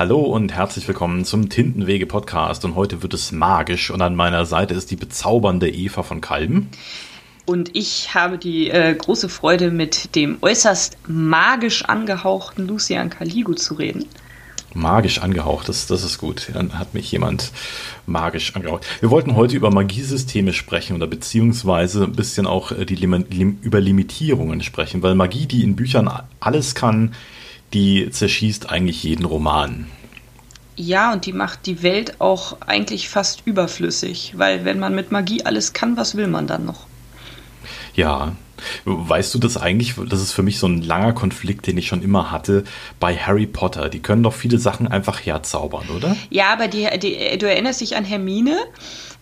Hallo und herzlich willkommen zum Tintenwege Podcast und heute wird es magisch und an meiner Seite ist die bezaubernde Eva von Kalben. Und ich habe die äh, große Freude, mit dem äußerst magisch angehauchten Lucian Caligo zu reden. Magisch angehaucht, das, das ist gut. Dann hat mich jemand magisch angehaucht. Wir wollten heute über Magiesysteme sprechen oder beziehungsweise ein bisschen auch äh, die Lim über Limitierungen sprechen, weil Magie, die in Büchern alles kann, die zerschießt eigentlich jeden Roman. Ja, und die macht die Welt auch eigentlich fast überflüssig, weil wenn man mit Magie alles kann, was will man dann noch? Ja, weißt du das eigentlich, das ist für mich so ein langer Konflikt, den ich schon immer hatte bei Harry Potter. Die können doch viele Sachen einfach herzaubern, oder? Ja, aber die, die, du erinnerst dich an Hermine.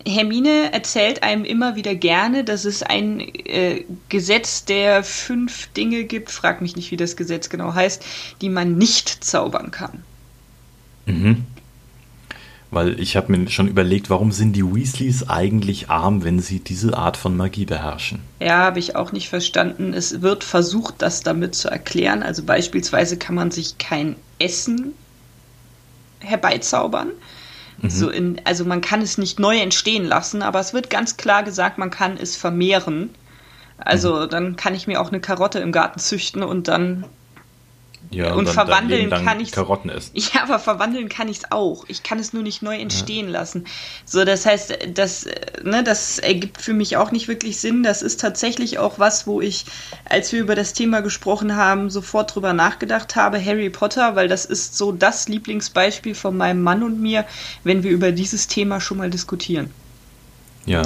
Hermine erzählt einem immer wieder gerne, dass es ein äh, Gesetz der fünf Dinge gibt, frag mich nicht, wie das Gesetz genau heißt, die man nicht zaubern kann. Mhm. Weil ich habe mir schon überlegt, warum sind die Weasleys eigentlich arm, wenn sie diese Art von Magie beherrschen? Ja, habe ich auch nicht verstanden. Es wird versucht, das damit zu erklären. Also beispielsweise kann man sich kein Essen herbeizaubern. Mhm. So in, also man kann es nicht neu entstehen lassen, aber es wird ganz klar gesagt, man kann es vermehren. Also mhm. dann kann ich mir auch eine Karotte im Garten züchten und dann ja, und, und verwandeln kann ich Karotten essen. Ja, aber verwandeln kann ich es auch. Ich kann es nur nicht neu entstehen ja. lassen. So, das heißt, das, ne, das ergibt für mich auch nicht wirklich Sinn. Das ist tatsächlich auch was, wo ich, als wir über das Thema gesprochen haben, sofort drüber nachgedacht habe. Harry Potter, weil das ist so das Lieblingsbeispiel von meinem Mann und mir, wenn wir über dieses Thema schon mal diskutieren. Ja,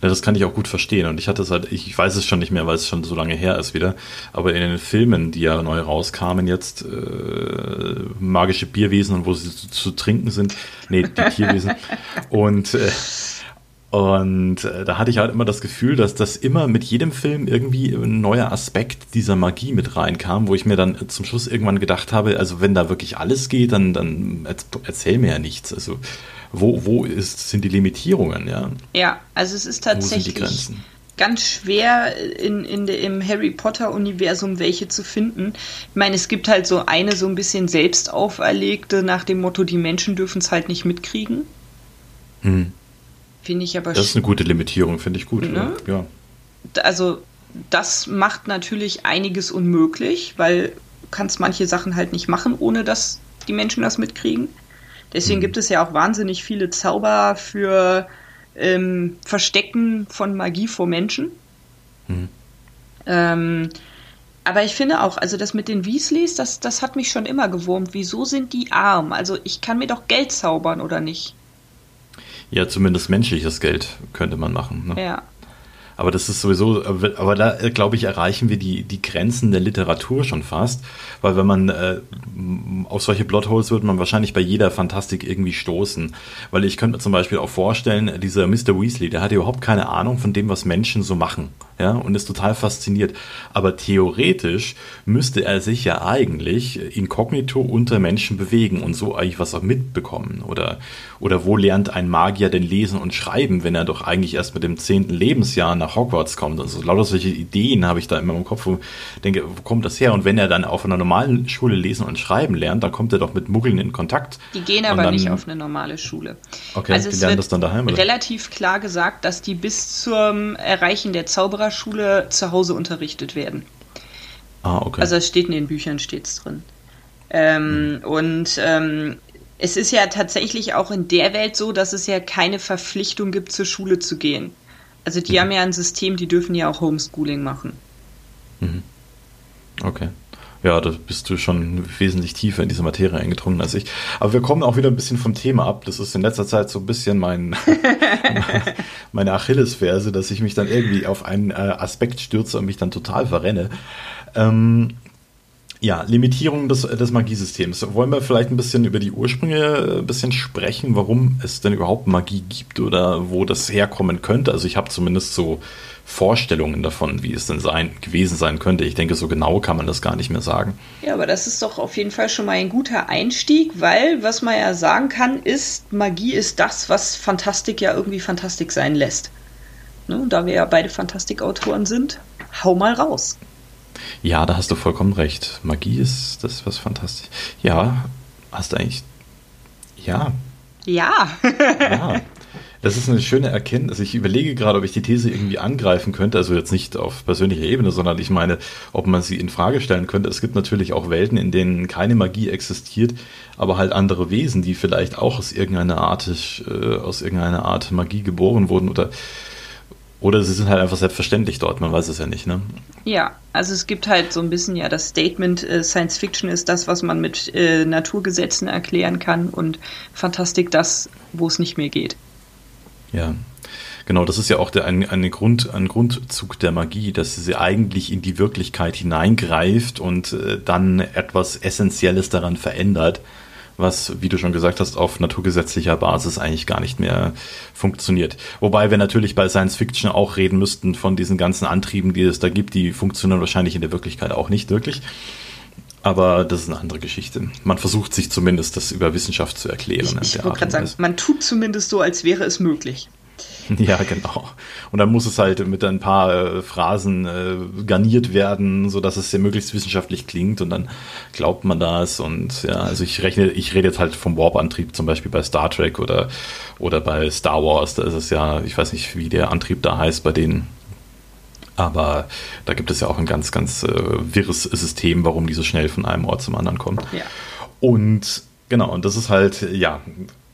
das kann ich auch gut verstehen. Und ich hatte es halt, ich weiß es schon nicht mehr, weil es schon so lange her ist wieder. Aber in den Filmen, die ja neu rauskamen jetzt, äh, magische Bierwesen und wo sie zu, zu trinken sind, nee, die Tierwesen. und äh, und äh, da hatte ich halt immer das Gefühl, dass das immer mit jedem Film irgendwie ein neuer Aspekt dieser Magie mit reinkam, wo ich mir dann zum Schluss irgendwann gedacht habe, also wenn da wirklich alles geht, dann, dann erzähl mir ja nichts. Also wo, wo ist, sind die Limitierungen, ja? Ja, also es ist tatsächlich ganz schwer in, in de, im Harry Potter-Universum welche zu finden. Ich meine, es gibt halt so eine so ein bisschen selbst auferlegte nach dem Motto, die Menschen dürfen es halt nicht mitkriegen. Hm. Finde ich aber Das ist eine gute Limitierung, finde ich gut. Ne? Ja. Also das macht natürlich einiges unmöglich, weil du kannst manche Sachen halt nicht machen, ohne dass die Menschen das mitkriegen. Deswegen mhm. gibt es ja auch wahnsinnig viele Zauber für ähm, Verstecken von Magie vor Menschen. Mhm. Ähm, aber ich finde auch, also das mit den Weasleys, das, das hat mich schon immer gewurmt. Wieso sind die arm? Also ich kann mir doch Geld zaubern, oder nicht? Ja, zumindest menschliches Geld könnte man machen. Ne? Ja. Aber das ist sowieso, aber da glaube ich, erreichen wir die, die Grenzen der Literatur schon fast. Weil wenn man äh, auf solche Plotholes wird man wahrscheinlich bei jeder Fantastik irgendwie stoßen. Weil ich könnte mir zum Beispiel auch vorstellen, dieser Mr. Weasley, der hat überhaupt keine Ahnung von dem, was Menschen so machen. Ja, und ist total fasziniert. Aber theoretisch müsste er sich ja eigentlich inkognito unter Menschen bewegen und so eigentlich was auch mitbekommen. Oder, oder wo lernt ein Magier denn lesen und schreiben, wenn er doch eigentlich erst mit dem zehnten Lebensjahr nach Hogwarts kommt? Also lauter solche Ideen habe ich da immer im Kopf, wo ich denke, wo kommt das her? Und wenn er dann auf einer normalen Schule lesen und schreiben lernt, dann kommt er doch mit Muggeln in Kontakt. Die gehen aber dann, nicht auf eine normale Schule. Okay, also die lernen das dann daheim, oder? relativ klar gesagt, dass die bis zum Erreichen der Zaubererschule zu Hause unterrichtet werden. Ah, okay. Also es steht in den Büchern, steht drin. Ähm, hm. Und ähm, es ist ja tatsächlich auch in der Welt so, dass es ja keine Verpflichtung gibt, zur Schule zu gehen. Also die mhm. haben ja ein System, die dürfen ja auch Homeschooling machen. Mhm. Okay. Ja, da bist du schon wesentlich tiefer in diese Materie eingedrungen als ich. Aber wir kommen auch wieder ein bisschen vom Thema ab. Das ist in letzter Zeit so ein bisschen mein, meine Achillesferse, dass ich mich dann irgendwie auf einen äh, Aspekt stürze und mich dann total verrenne. Ähm, ja, Limitierung des, des Magiesystems. Wollen wir vielleicht ein bisschen über die Ursprünge äh, ein bisschen sprechen, warum es denn überhaupt Magie gibt oder wo das herkommen könnte? Also ich habe zumindest so Vorstellungen davon, wie es denn sein, gewesen sein könnte. Ich denke, so genau kann man das gar nicht mehr sagen. Ja, aber das ist doch auf jeden Fall schon mal ein guter Einstieg, weil was man ja sagen kann, ist, Magie ist das, was Fantastik ja irgendwie Fantastik sein lässt. Ne? Da wir ja beide Fantastikautoren sind, hau mal raus. Ja, da hast du vollkommen recht. Magie ist das, was fantastisch. Ja, hast du eigentlich Ja. Ja. ja. Das ist eine schöne Erkenntnis. Ich überlege gerade, ob ich die These irgendwie angreifen könnte. Also jetzt nicht auf persönlicher Ebene, sondern ich meine, ob man sie in Frage stellen könnte. Es gibt natürlich auch Welten, in denen keine Magie existiert, aber halt andere Wesen, die vielleicht auch aus irgendeiner Art, äh, aus irgendeiner Art Magie geboren wurden oder oder sie sind halt einfach selbstverständlich dort, man weiß es ja nicht, ne? Ja, also es gibt halt so ein bisschen ja das Statement, äh, Science Fiction ist das, was man mit äh, Naturgesetzen erklären kann und Fantastik das, wo es nicht mehr geht. Ja, genau, das ist ja auch der, ein, eine Grund, ein Grundzug der Magie, dass sie eigentlich in die Wirklichkeit hineingreift und äh, dann etwas Essentielles daran verändert was, wie du schon gesagt hast, auf naturgesetzlicher Basis eigentlich gar nicht mehr funktioniert. Wobei wir natürlich bei Science Fiction auch reden müssten von diesen ganzen Antrieben, die es da gibt, die funktionieren wahrscheinlich in der Wirklichkeit auch nicht wirklich. Aber das ist eine andere Geschichte. Man versucht sich zumindest, das über Wissenschaft zu erklären. Ich, ich wollte gerade sagen, man tut zumindest so, als wäre es möglich. Ja, genau. Und dann muss es halt mit ein paar äh, Phrasen äh, garniert werden, so dass es ja möglichst wissenschaftlich klingt und dann glaubt man das und ja, also ich rechne, ich rede jetzt halt vom Warp-Antrieb zum Beispiel bei Star Trek oder, oder bei Star Wars, da ist es ja, ich weiß nicht, wie der Antrieb da heißt bei denen. Aber da gibt es ja auch ein ganz, ganz äh, wirres System, warum die so schnell von einem Ort zum anderen kommen. Ja. Und genau, und das ist halt, ja,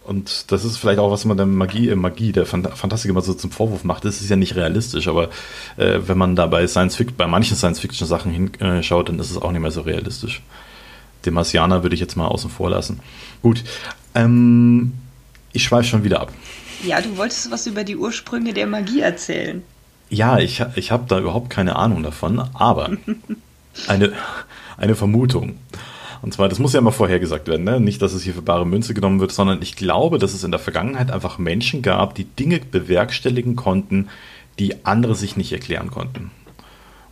und das ist vielleicht auch, was man der Magie, äh, Magie der Fantastik immer so zum Vorwurf macht. Das ist ja nicht realistisch, aber äh, wenn man da bei Science Fiction, bei manchen Science-Fiction-Sachen hinschaut, dann ist es auch nicht mehr so realistisch. Den Marsianer würde ich jetzt mal außen vor lassen. Gut. Ähm, ich schweife schon wieder ab. Ja, du wolltest was über die Ursprünge der Magie erzählen. Ja, ich, ich habe da überhaupt keine Ahnung davon, aber eine, eine Vermutung. Und zwar, das muss ja immer vorhergesagt werden, ne? nicht, dass es hier für bare Münze genommen wird, sondern ich glaube, dass es in der Vergangenheit einfach Menschen gab, die Dinge bewerkstelligen konnten, die andere sich nicht erklären konnten.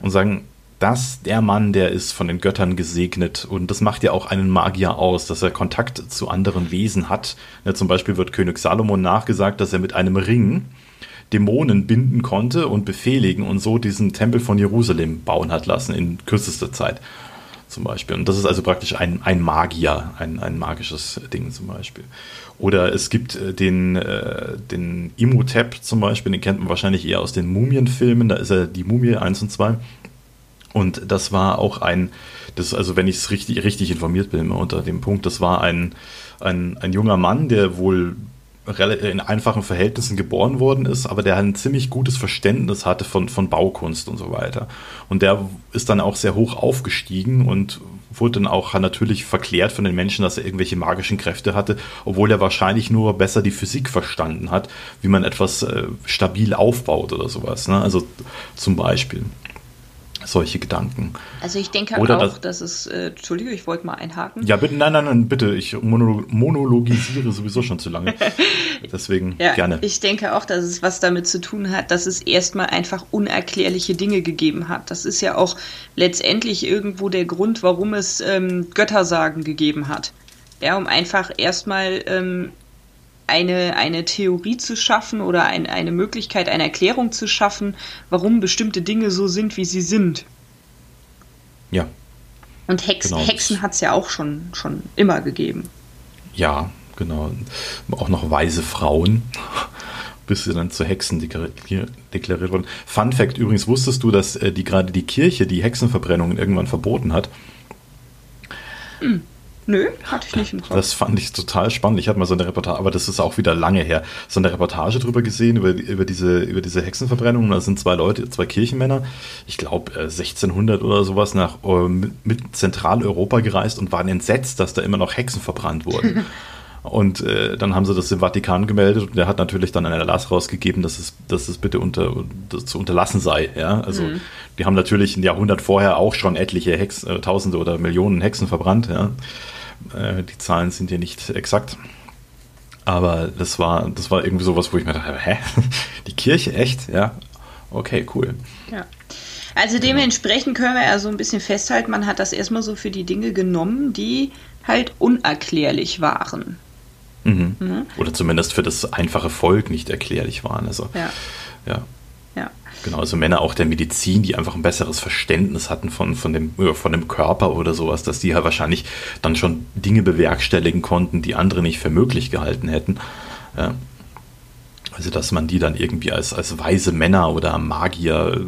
Und sagen, dass der Mann, der ist von den Göttern gesegnet und das macht ja auch einen Magier aus, dass er Kontakt zu anderen Wesen hat. Ja, zum Beispiel wird König Salomon nachgesagt, dass er mit einem Ring Dämonen binden konnte und befehligen und so diesen Tempel von Jerusalem bauen hat lassen in kürzester Zeit zum Beispiel. Und das ist also praktisch ein, ein Magier, ein, ein magisches Ding zum Beispiel. Oder es gibt äh, den, äh, den Imhotep zum Beispiel, den kennt man wahrscheinlich eher aus den Mumienfilmen, da ist er die Mumie 1 und 2. Und das war auch ein, das, also wenn ich es richtig, richtig informiert bin unter dem Punkt, das war ein, ein, ein junger Mann, der wohl in einfachen Verhältnissen geboren worden ist, aber der ein ziemlich gutes Verständnis hatte von, von Baukunst und so weiter. Und der ist dann auch sehr hoch aufgestiegen und wurde dann auch natürlich verklärt von den Menschen, dass er irgendwelche magischen Kräfte hatte, obwohl er wahrscheinlich nur besser die Physik verstanden hat, wie man etwas äh, stabil aufbaut oder sowas. Ne? Also zum Beispiel solche Gedanken. Also ich denke Oder auch, das, dass es, äh, Entschuldige, ich wollte mal einhaken. Ja, bitte, nein, nein, nein, bitte, ich monologisiere sowieso schon zu lange. Deswegen ja, gerne. Ich denke auch, dass es was damit zu tun hat, dass es erstmal einfach unerklärliche Dinge gegeben hat. Das ist ja auch letztendlich irgendwo der Grund, warum es ähm, Göttersagen gegeben hat. Ja, um einfach erstmal ähm, eine, eine Theorie zu schaffen oder ein, eine Möglichkeit, eine Erklärung zu schaffen, warum bestimmte Dinge so sind, wie sie sind. Ja. Und Hex, genau. Hexen hat es ja auch schon, schon immer gegeben. Ja, genau. Auch noch weise Frauen, bis sie dann zu Hexen deklariert wurden. Fun Fact übrigens, wusstest du, dass äh, die gerade die Kirche die Hexenverbrennungen irgendwann verboten hat? Hm. Nö, hatte ich nicht im Kopf. Das fand ich total spannend. Ich hatte mal so eine Reportage, aber das ist auch wieder lange her, so eine Reportage drüber gesehen, über, über, diese, über diese Hexenverbrennung. Da sind zwei Leute, zwei Kirchenmänner, ich glaube 1600 oder sowas, nach äh, mit Zentraleuropa gereist und waren entsetzt, dass da immer noch Hexen verbrannt wurden. Und äh, dann haben sie das im Vatikan gemeldet und der hat natürlich dann einen Erlass rausgegeben, dass es, dass es bitte unter, zu unterlassen sei. Ja? Also mhm. die haben natürlich ein Jahrhundert vorher auch schon etliche Hex, äh, Tausende oder Millionen Hexen verbrannt. Ja? Äh, die Zahlen sind hier nicht exakt. Aber das war, das war irgendwie sowas, wo ich mir dachte, hä? Die Kirche echt? Ja. Okay, cool. Ja. Also dementsprechend können wir ja so ein bisschen festhalten, man hat das erstmal so für die Dinge genommen, die halt unerklärlich waren. Mhm. Mhm. Oder zumindest für das einfache Volk nicht erklärlich waren. Also, ja. ja. Ja. Genau, also Männer auch der Medizin, die einfach ein besseres Verständnis hatten von, von, dem, von dem Körper oder sowas, dass die ja wahrscheinlich dann schon Dinge bewerkstelligen konnten, die andere nicht für möglich gehalten hätten. Ja. Also, dass man die dann irgendwie als, als weise Männer oder Magier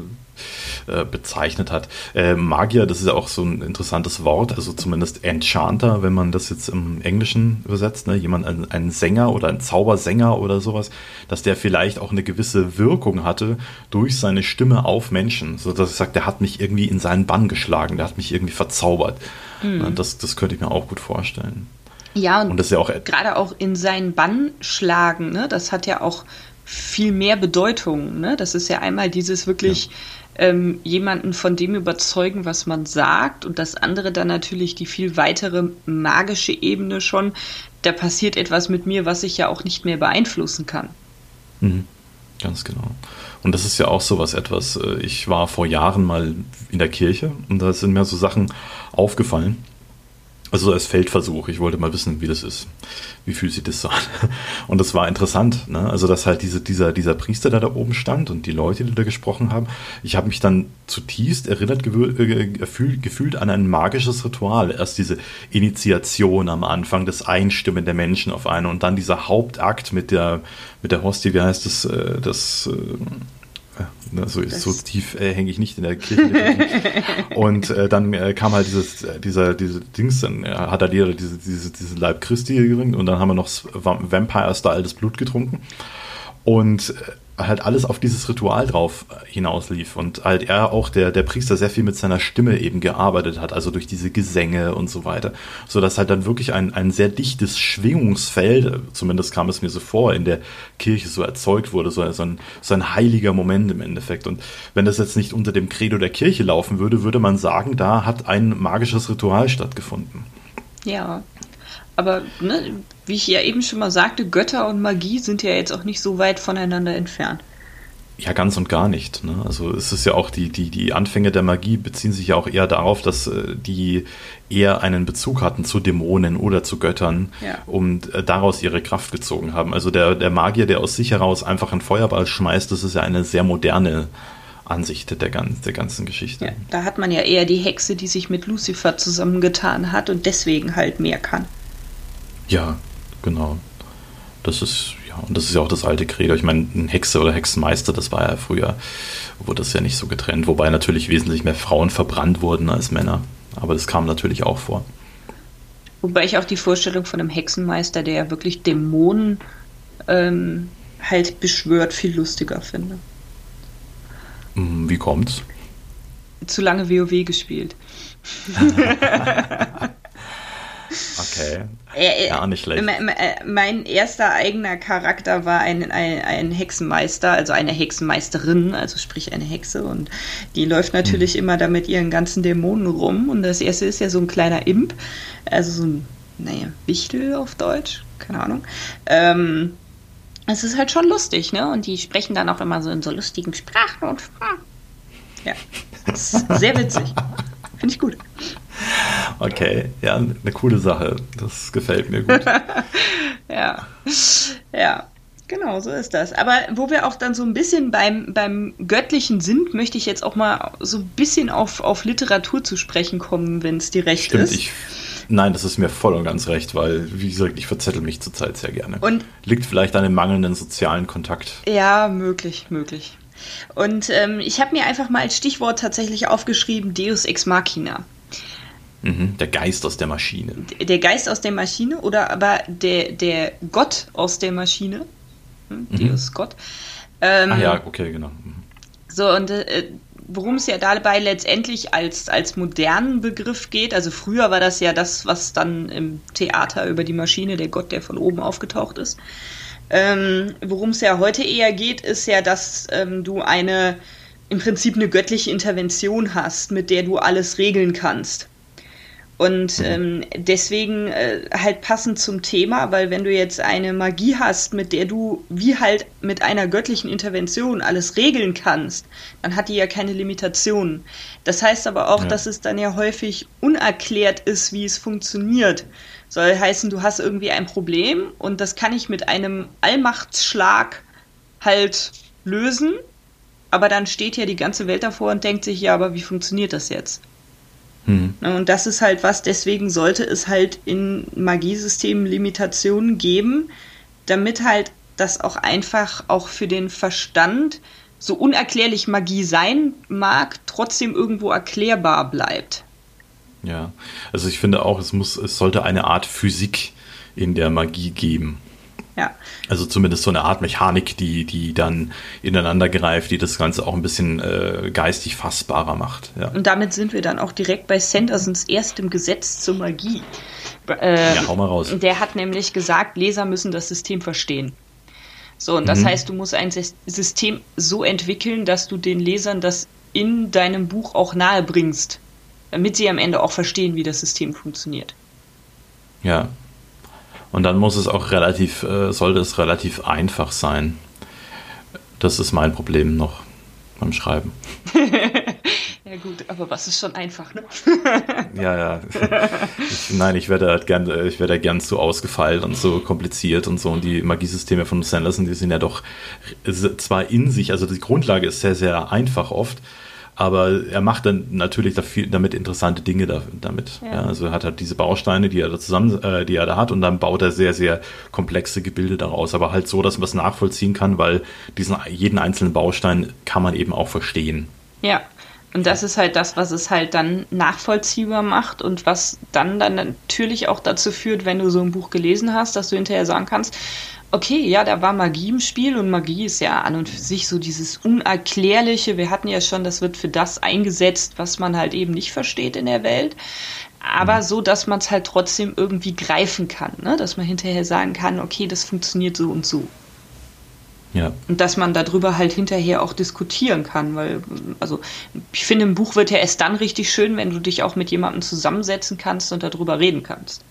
äh, bezeichnet hat. Äh, Magier, das ist ja auch so ein interessantes Wort, also zumindest Enchanter, wenn man das jetzt im Englischen übersetzt, ne? jemand, ein, ein Sänger oder ein Zaubersänger oder sowas, dass der vielleicht auch eine gewisse Wirkung hatte durch seine Stimme auf Menschen, so dass ich sage, der hat mich irgendwie in seinen Bann geschlagen, der hat mich irgendwie verzaubert. Mhm. Das, das könnte ich mir auch gut vorstellen. Ja, und, und das ist ja auch gerade auch in seinen Bann schlagen, ne? das hat ja auch viel mehr Bedeutung. Ne? Das ist ja einmal dieses wirklich. Ähm, jemanden von dem überzeugen, was man sagt, und das andere dann natürlich die viel weitere magische Ebene schon. Da passiert etwas mit mir, was ich ja auch nicht mehr beeinflussen kann. Mhm. Ganz genau. Und das ist ja auch so was etwas. Äh, ich war vor Jahren mal in der Kirche und da sind mir so Sachen aufgefallen also als Feldversuch. Ich wollte mal wissen, wie das ist. Wie fühlt sich das so an? Und das war interessant. Ne? Also, dass halt diese, dieser, dieser Priester, der da oben stand und die Leute, die da gesprochen haben. Ich habe mich dann zutiefst erinnert, äh, gefühlt, gefühlt an ein magisches Ritual. Erst diese Initiation am Anfang, das Einstimmen der Menschen auf eine und dann dieser Hauptakt mit der, mit der Hostie, wie heißt das, äh, das, äh, Ne, so, so tief äh, hänge ich nicht in der Kirche. und äh, dann äh, kam halt dieses, äh, dieser, diese Dings, dann äh, hat er jeder diese, diese, diese Leib Christi geringt und dann haben wir noch Vampire-Style das Blut getrunken. Und äh, halt alles auf dieses Ritual drauf hinauslief und halt er auch der der Priester sehr viel mit seiner Stimme eben gearbeitet hat, also durch diese Gesänge und so weiter, so dass halt dann wirklich ein ein sehr dichtes Schwingungsfeld, zumindest kam es mir so vor, in der Kirche so erzeugt wurde, so, so ein so ein heiliger Moment im Endeffekt. Und wenn das jetzt nicht unter dem Credo der Kirche laufen würde, würde man sagen, da hat ein magisches Ritual stattgefunden. Ja, aber ne, wie ich ja eben schon mal sagte, Götter und Magie sind ja jetzt auch nicht so weit voneinander entfernt. Ja, ganz und gar nicht. Ne? Also es ist ja auch die, die, die Anfänge der Magie beziehen sich ja auch eher darauf, dass äh, die eher einen Bezug hatten zu Dämonen oder zu Göttern ja. und äh, daraus ihre Kraft gezogen haben. Also der, der Magier, der aus sich heraus einfach einen Feuerball schmeißt, das ist ja eine sehr moderne Ansicht der, ganz, der ganzen Geschichte. Ja, da hat man ja eher die Hexe, die sich mit Lucifer zusammengetan hat und deswegen halt mehr kann. Ja, genau. Das ist, ja, und das ist ja auch das alte Credo. Ich meine, ein Hexe oder Hexenmeister, das war ja früher, wurde das ja nicht so getrennt, wobei natürlich wesentlich mehr Frauen verbrannt wurden als Männer. Aber das kam natürlich auch vor. Wobei ich auch die Vorstellung von einem Hexenmeister, der ja wirklich Dämonen ähm, halt beschwört, viel lustiger finde. Hm, wie kommt's? Zu lange WoW gespielt. Okay. Äh, ja, nicht schlecht. Äh, mein erster eigener Charakter war ein, ein, ein, Hexenmeister, also eine Hexenmeisterin, also sprich eine Hexe. Und die läuft natürlich hm. immer da mit ihren ganzen Dämonen rum. Und das erste ist ja so ein kleiner Imp, also so ein, naja, Wichtel auf Deutsch, keine Ahnung. Ähm, es ist halt schon lustig, ne? Und die sprechen dann auch immer so in so lustigen Sprachen und. Hm. Ja, sehr witzig. Finde ich gut. Okay, ja, eine coole Sache. Das gefällt mir gut. ja, ja. Genau, so ist das. Aber wo wir auch dann so ein bisschen beim, beim Göttlichen sind, möchte ich jetzt auch mal so ein bisschen auf, auf Literatur zu sprechen kommen, wenn es dir recht Stimmt, ist. Ich, nein, das ist mir voll und ganz recht, weil, wie gesagt, ich verzettel mich zurzeit sehr gerne. Und Liegt vielleicht an dem mangelnden sozialen Kontakt. Ja, möglich, möglich. Und ähm, ich habe mir einfach mal als Stichwort tatsächlich aufgeschrieben, Deus Ex Machina. Mhm, der Geist aus der Maschine. Der Geist aus der Maschine oder aber der, der Gott aus der Maschine. Hm, mhm. Deus Gott. Ähm, ah ja, okay, genau. Mhm. So, und äh, worum es ja dabei letztendlich als, als modernen Begriff geht, also früher war das ja das, was dann im Theater über die Maschine, der Gott, der von oben aufgetaucht ist. Ähm, worum es ja heute eher geht, ist ja, dass ähm, du eine im Prinzip eine göttliche Intervention hast, mit der du alles regeln kannst. Und mhm. ähm, deswegen äh, halt passend zum Thema, weil wenn du jetzt eine Magie hast, mit der du wie halt mit einer göttlichen Intervention alles regeln kannst, dann hat die ja keine Limitationen. Das heißt aber auch, ja. dass es dann ja häufig unerklärt ist, wie es funktioniert. Soll heißen, du hast irgendwie ein Problem und das kann ich mit einem Allmachtsschlag halt lösen aber dann steht ja die ganze Welt davor und denkt sich, ja, aber wie funktioniert das jetzt? Mhm. Und das ist halt was, deswegen sollte es halt in Magiesystemen Limitationen geben, damit halt das auch einfach auch für den Verstand so unerklärlich Magie sein mag, trotzdem irgendwo erklärbar bleibt. Ja, also ich finde auch, es muss, es sollte eine Art Physik in der Magie geben. Ja. Also zumindest so eine Art Mechanik, die, die dann ineinander greift, die das Ganze auch ein bisschen äh, geistig fassbarer macht. Ja. Und damit sind wir dann auch direkt bei Sandersons erstem Gesetz zur Magie. Äh, ja, hau mal raus. Der hat nämlich gesagt, Leser müssen das System verstehen. So, und das mhm. heißt, du musst ein System so entwickeln, dass du den Lesern das in deinem Buch auch nahe bringst, damit sie am Ende auch verstehen, wie das System funktioniert. Ja, und dann muss es auch relativ, äh, sollte es relativ einfach sein. Das ist mein Problem noch beim Schreiben. ja gut, aber was ist schon einfach, ne? ja, ja. Ich, nein, ich werde halt gern, ich werde gern zu ausgefeilt und so kompliziert und so. Und die Magiesysteme von Sanderson, die sind ja doch zwar in sich, also die Grundlage ist sehr, sehr einfach oft, aber er macht dann natürlich damit interessante Dinge damit. Ja. Ja, also er hat halt diese Bausteine, die er da zusammen, äh, die er da hat, und dann baut er sehr, sehr komplexe Gebilde daraus. Aber halt so, dass man es nachvollziehen kann, weil diesen jeden einzelnen Baustein kann man eben auch verstehen. Ja. Und das ist halt das, was es halt dann nachvollziehbar macht und was dann dann natürlich auch dazu führt, wenn du so ein Buch gelesen hast, dass du hinterher sagen kannst, okay, ja, da war Magie im Spiel und Magie ist ja an und für sich so dieses Unerklärliche. Wir hatten ja schon, das wird für das eingesetzt, was man halt eben nicht versteht in der Welt. Aber mhm. so, dass man es halt trotzdem irgendwie greifen kann, ne? dass man hinterher sagen kann, okay, das funktioniert so und so. Ja. Und dass man darüber halt hinterher auch diskutieren kann, weil, also ich finde, ein Buch wird ja erst dann richtig schön, wenn du dich auch mit jemandem zusammensetzen kannst und darüber reden kannst.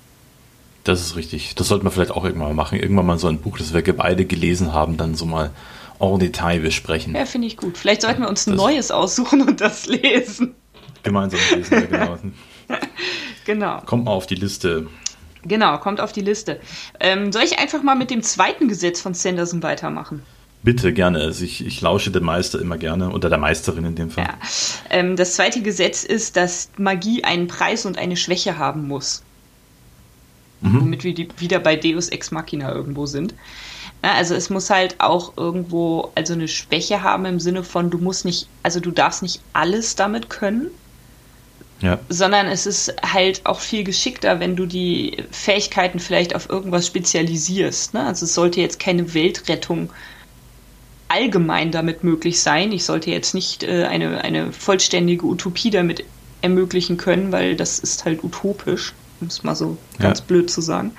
Das ist richtig. Das sollten wir vielleicht auch irgendwann mal machen. Irgendwann mal so ein Buch, das wir beide gelesen haben, dann so mal en Detail besprechen. Ja, finde ich gut. Vielleicht sollten wir uns ein neues aussuchen und das lesen. Gemeinsam lesen, ja, genau. genau. Kommt mal auf die Liste. Genau, kommt auf die Liste. Ähm, soll ich einfach mal mit dem zweiten Gesetz von Sanderson weitermachen? Bitte, gerne. Also ich, ich lausche dem Meister immer gerne, oder der Meisterin in dem Fall. Ja. Ähm, das zweite Gesetz ist, dass Magie einen Preis und eine Schwäche haben muss mhm. womit wir die, wieder bei Deus Ex Machina irgendwo sind. Ja, also es muss halt auch irgendwo also eine Schwäche haben im Sinne von, du musst nicht, also du darfst nicht alles damit können. Ja. Sondern es ist halt auch viel geschickter, wenn du die Fähigkeiten vielleicht auf irgendwas spezialisierst. Ne? Also es sollte jetzt keine Weltrettung allgemein damit möglich sein. Ich sollte jetzt nicht äh, eine, eine vollständige Utopie damit ermöglichen können, weil das ist halt utopisch um es mal so ganz ja. blöd zu sagen.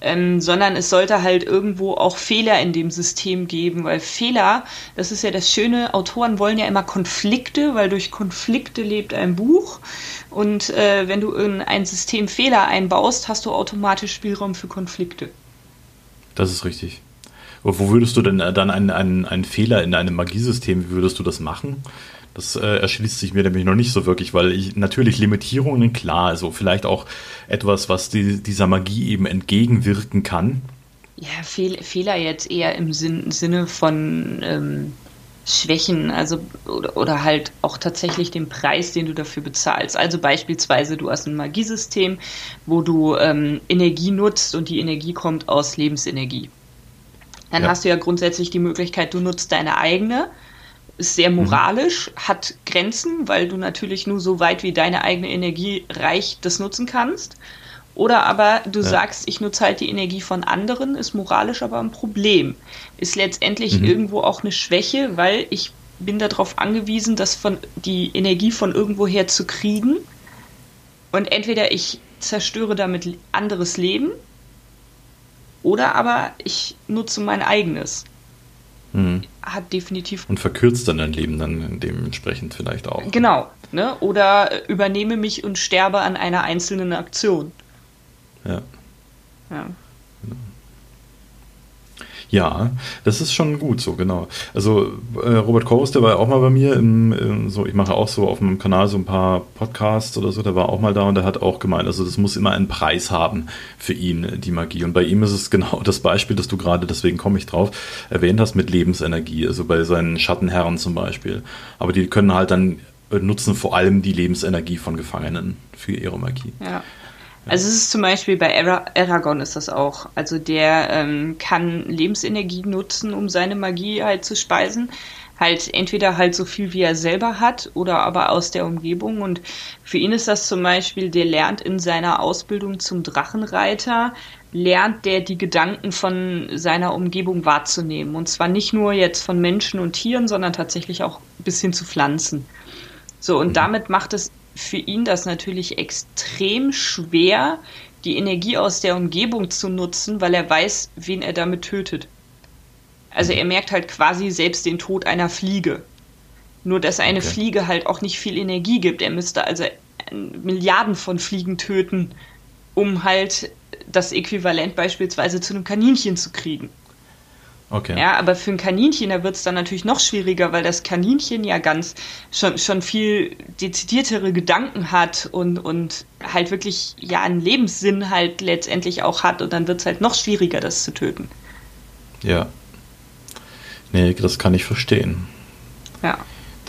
Ähm, sondern es sollte halt irgendwo auch Fehler in dem System geben, weil Fehler, das ist ja das Schöne, Autoren wollen ja immer Konflikte, weil durch Konflikte lebt ein Buch. Und äh, wenn du in ein System Fehler einbaust, hast du automatisch Spielraum für Konflikte. Das ist richtig. Wo würdest du denn dann einen, einen, einen Fehler in einem Magiesystem, wie würdest du das machen? Das äh, erschließt sich mir nämlich noch nicht so wirklich, weil ich natürlich Limitierungen, klar, also vielleicht auch etwas, was die, dieser Magie eben entgegenwirken kann. Ja, Fehl, Fehler jetzt eher im Sinn, Sinne von ähm, Schwächen, also oder, oder halt auch tatsächlich den Preis, den du dafür bezahlst. Also beispielsweise, du hast ein Magiesystem, wo du ähm, Energie nutzt und die Energie kommt aus Lebensenergie. Dann ja. hast du ja grundsätzlich die Möglichkeit, du nutzt deine eigene ist sehr mhm. moralisch, mhm. hat Grenzen, weil du natürlich nur so weit wie deine eigene Energie reicht, das nutzen kannst. Oder aber du ja. sagst, ich nutze halt die Energie von anderen, ist moralisch aber ein Problem. Ist letztendlich mhm. irgendwo auch eine Schwäche, weil ich bin darauf angewiesen, das von, die Energie von irgendwoher zu kriegen. Und entweder ich zerstöre damit anderes Leben oder aber ich nutze mein eigenes. Mhm. Hat definitiv. Und verkürzt dann dein Leben dann dementsprechend vielleicht auch. Genau. Ne? Oder übernehme mich und sterbe an einer einzelnen Aktion. Ja. Ja. Ja, das ist schon gut so, genau. Also äh, Robert Korus, der war ja auch mal bei mir im, im, so, ich mache auch so auf meinem Kanal so ein paar Podcasts oder so, der war auch mal da und der hat auch gemeint, also das muss immer einen Preis haben für ihn, die Magie. Und bei ihm ist es genau das Beispiel, das du gerade, deswegen komme ich drauf, erwähnt hast mit Lebensenergie, also bei seinen Schattenherren zum Beispiel. Aber die können halt dann äh, nutzen vor allem die Lebensenergie von Gefangenen für ihre Magie. Ja. Also es ist zum Beispiel bei Aragorn ist das auch. Also der ähm, kann Lebensenergie nutzen, um seine Magie halt zu speisen. Halt entweder halt so viel wie er selber hat oder aber aus der Umgebung. Und für ihn ist das zum Beispiel, der lernt in seiner Ausbildung zum Drachenreiter, lernt der die Gedanken von seiner Umgebung wahrzunehmen. Und zwar nicht nur jetzt von Menschen und Tieren, sondern tatsächlich auch bis hin zu Pflanzen. So, und mhm. damit macht es für ihn das natürlich extrem schwer, die Energie aus der Umgebung zu nutzen, weil er weiß, wen er damit tötet. Also er merkt halt quasi selbst den Tod einer Fliege. Nur dass eine okay. Fliege halt auch nicht viel Energie gibt. Er müsste also Milliarden von Fliegen töten, um halt das Äquivalent beispielsweise zu einem Kaninchen zu kriegen. Okay. Ja, aber für ein Kaninchen, da wird es dann natürlich noch schwieriger, weil das Kaninchen ja ganz schon, schon viel dezidiertere Gedanken hat und, und halt wirklich ja einen Lebenssinn halt letztendlich auch hat und dann wird es halt noch schwieriger, das zu töten. Ja. Nee, das kann ich verstehen. Ja.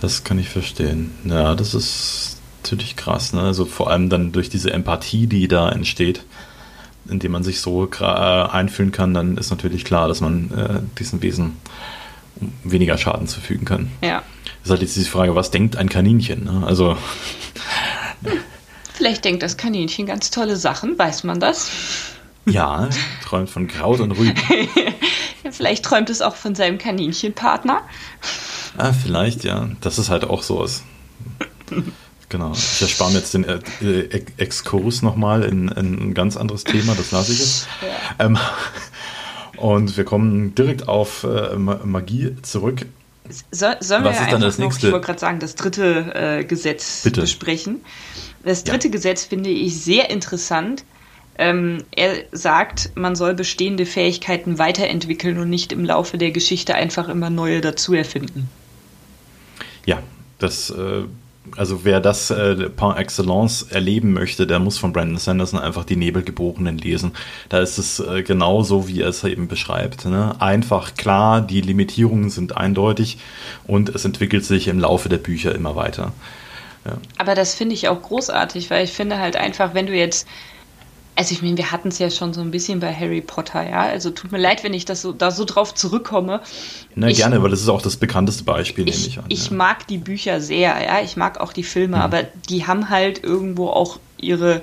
Das kann ich verstehen. Ja, das ist natürlich krass, ne? Also vor allem dann durch diese Empathie, die da entsteht indem man sich so äh, einfühlen kann, dann ist natürlich klar, dass man äh, diesen Wesen weniger Schaden zufügen kann. Ja. ist halt jetzt die Frage, was denkt ein Kaninchen? Ne? Also. Vielleicht denkt das Kaninchen ganz tolle Sachen, weiß man das? Ja, träumt von Kraut und Rüben. vielleicht träumt es auch von seinem Kaninchenpartner. Ah, vielleicht, ja. Das ist halt auch sowas. Genau. Ich erspare mir jetzt den äh, äh Exkurs nochmal in, in, ein ganz anderes Thema, das lasse ich jetzt. Ja. Ähm, und wir kommen direkt auf äh, Magie zurück. So, sollen Was wir ist dann das nächste? Noch, ich wollte gerade sagen, das dritte äh, Gesetz Bitte. besprechen. Das dritte ja. Gesetz finde ich sehr interessant. Ähm, er sagt, man soll bestehende Fähigkeiten weiterentwickeln und nicht im Laufe der Geschichte einfach immer neue dazu erfinden. Ja, das äh, also wer das äh, par excellence erleben möchte, der muss von Brandon Sanderson einfach die Nebelgeborenen lesen. Da ist es äh, genau so, wie er es eben beschreibt. Ne? Einfach klar, die Limitierungen sind eindeutig und es entwickelt sich im Laufe der Bücher immer weiter. Ja. Aber das finde ich auch großartig, weil ich finde halt einfach, wenn du jetzt also ich meine, wir hatten es ja schon so ein bisschen bei Harry Potter, ja. Also tut mir leid, wenn ich das so, da so drauf zurückkomme. Na ich, gerne, weil das ist auch das bekannteste Beispiel, ich, nehme ich an. Ich ja. mag die Bücher sehr, ja. Ich mag auch die Filme, mhm. aber die haben halt irgendwo auch ihre,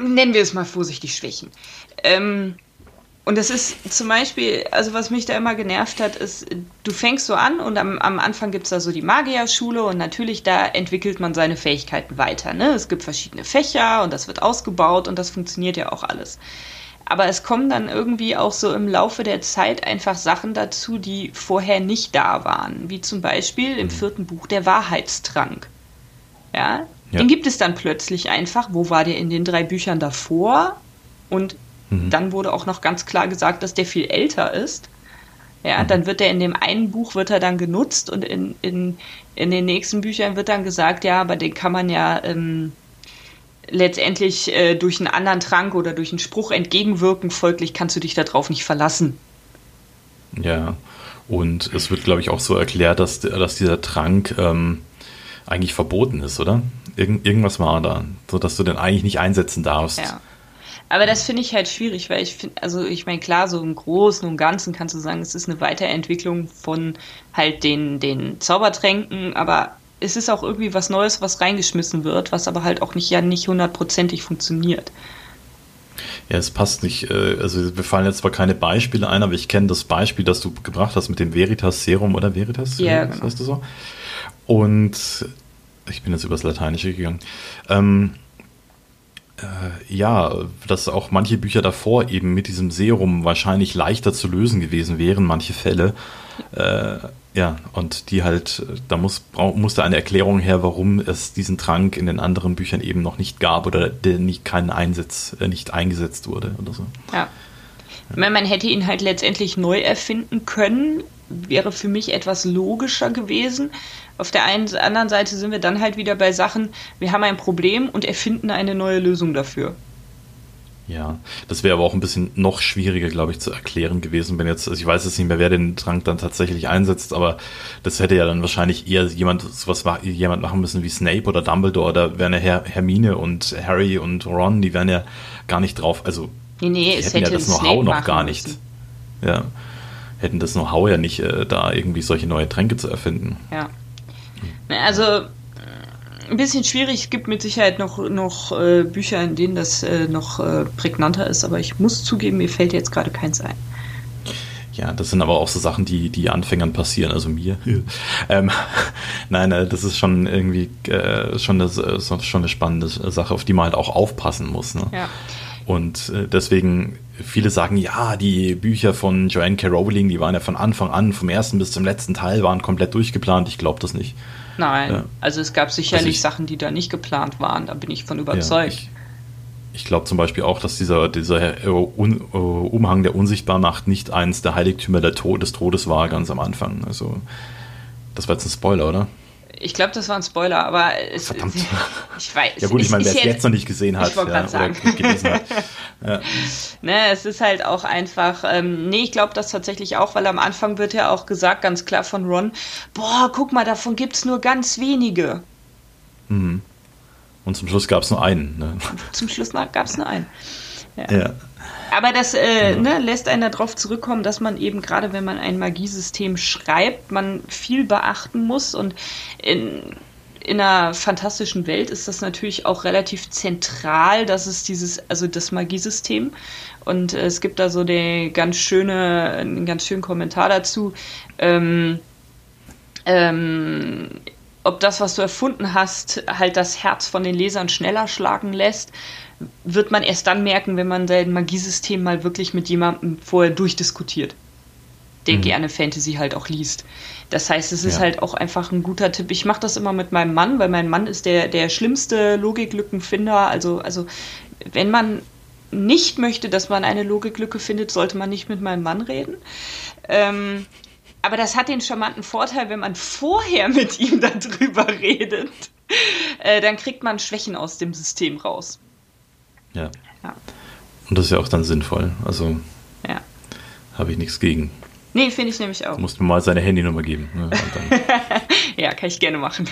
nennen wir es mal vorsichtig, Schwächen. Ähm, und das ist zum Beispiel, also was mich da immer genervt hat, ist, du fängst so an und am, am Anfang gibt es da so die Magierschule und natürlich da entwickelt man seine Fähigkeiten weiter. Ne? Es gibt verschiedene Fächer und das wird ausgebaut und das funktioniert ja auch alles. Aber es kommen dann irgendwie auch so im Laufe der Zeit einfach Sachen dazu, die vorher nicht da waren. Wie zum Beispiel im mhm. vierten Buch der Wahrheitstrank. Ja, ja. Den gibt es dann plötzlich einfach. Wo war der in den drei Büchern davor? Und Mhm. Dann wurde auch noch ganz klar gesagt, dass der viel älter ist. Ja, mhm. dann wird er in dem einen Buch wird er dann genutzt und in, in, in den nächsten Büchern wird dann gesagt, ja, aber den kann man ja ähm, letztendlich äh, durch einen anderen Trank oder durch einen Spruch entgegenwirken, folglich kannst du dich darauf nicht verlassen. Ja, und es wird, glaube ich, auch so erklärt, dass, dass dieser Trank ähm, eigentlich verboten ist, oder? Irgend, irgendwas war da, sodass du den eigentlich nicht einsetzen darfst. Ja. Aber das finde ich halt schwierig, weil ich finde, also ich meine, klar, so im Großen und Ganzen kannst du sagen, es ist eine Weiterentwicklung von halt den, den Zaubertränken, aber es ist auch irgendwie was Neues, was reingeschmissen wird, was aber halt auch nicht ja nicht hundertprozentig funktioniert. Ja, es passt nicht. Äh, also wir fallen jetzt zwar keine Beispiele ein, aber ich kenne das Beispiel, das du gebracht hast mit dem Veritas Serum oder Veritas. Ja, genau. Heißt das so? Und ich bin jetzt übers Lateinische gegangen. Ähm, äh, ja, dass auch manche Bücher davor eben mit diesem Serum wahrscheinlich leichter zu lösen gewesen wären, manche Fälle. Äh, ja, und die halt, da muss, musste eine Erklärung her, warum es diesen Trank in den anderen Büchern eben noch nicht gab oder der nicht keinen Einsatz, äh, nicht eingesetzt wurde oder so. Ja. Ich meine, man hätte ihn halt letztendlich neu erfinden können, wäre für mich etwas logischer gewesen. Auf der einen anderen Seite sind wir dann halt wieder bei Sachen, wir haben ein Problem und erfinden eine neue Lösung dafür. Ja, das wäre aber auch ein bisschen noch schwieriger, glaube ich, zu erklären gewesen, wenn jetzt, also ich weiß jetzt nicht mehr, wer den Trank dann tatsächlich einsetzt, aber das hätte ja dann wahrscheinlich eher jemand, sowas jemand machen müssen wie Snape oder Dumbledore, da wären ja Her Hermine und Harry und Ron, die wären ja gar nicht drauf, also nee, nee, die hätten ja das Know-how noch gar nicht. Müssen. Ja, hätten das Know-how ja nicht, äh, da irgendwie solche neue Tränke zu erfinden. Ja. Also ein bisschen schwierig. Es gibt mit Sicherheit noch, noch äh, Bücher, in denen das äh, noch äh, prägnanter ist, aber ich muss zugeben, mir fällt jetzt gerade keins ein. Ja, das sind aber auch so Sachen, die, die Anfängern passieren, also mir. ähm, nein, äh, das ist schon irgendwie äh, schon, das, äh, schon eine spannende Sache, auf die man halt auch aufpassen muss. Ne? Ja. Und äh, deswegen, viele sagen, ja, die Bücher von Joanne K. Rowling, die waren ja von Anfang an, vom ersten bis zum letzten Teil, waren komplett durchgeplant. Ich glaube das nicht. Nein, ja. also es gab sicherlich also ich, Sachen, die da nicht geplant waren, da bin ich von überzeugt. Ja, ich, ich glaube zum Beispiel auch, dass dieser, dieser äh, Un, uh, Umhang der Unsichtbarmacht nicht eins der Heiligtümer der Tod, des Todes war, ganz am Anfang. Also, das war jetzt ein Spoiler, oder? Ich glaube, das war ein Spoiler, aber es, Verdammt. ich weiß. Ja gut, ich meine, wer es jetzt noch nicht gesehen hat, ich ja, sagen. gelesen hat. Ja. Ne, es ist halt auch einfach, ähm, nee, ich glaube das tatsächlich auch, weil am Anfang wird ja auch gesagt, ganz klar von Ron, boah, guck mal, davon gibt es nur ganz wenige. Mhm. Und zum Schluss gab es nur einen. Ne? Zum Schluss gab es nur einen. Ja. ja. Aber das äh, ja. ne, lässt einen darauf zurückkommen, dass man eben gerade, wenn man ein Magiesystem schreibt, man viel beachten muss. Und in, in einer fantastischen Welt ist das natürlich auch relativ zentral, dass es dieses, also das Magiesystem. Und es gibt da so den ganz schöne, einen ganz schönen Kommentar dazu. Ähm, ähm, ob das, was du erfunden hast, halt das Herz von den Lesern schneller schlagen lässt wird man erst dann merken, wenn man sein Magiesystem mal wirklich mit jemandem vorher durchdiskutiert, der mhm. gerne Fantasy halt auch liest. Das heißt, es ist ja. halt auch einfach ein guter Tipp. Ich mache das immer mit meinem Mann, weil mein Mann ist der, der schlimmste Logiklückenfinder. Also, also wenn man nicht möchte, dass man eine Logiklücke findet, sollte man nicht mit meinem Mann reden. Ähm, aber das hat den charmanten Vorteil, wenn man vorher mit ihm darüber redet, äh, dann kriegt man Schwächen aus dem System raus. Ja. ja. Und das ist ja auch dann sinnvoll. Also ja. habe ich nichts gegen. Nee, finde ich nämlich auch. Du musst mir mal seine Handynummer geben. Ne? ja, kann ich gerne machen.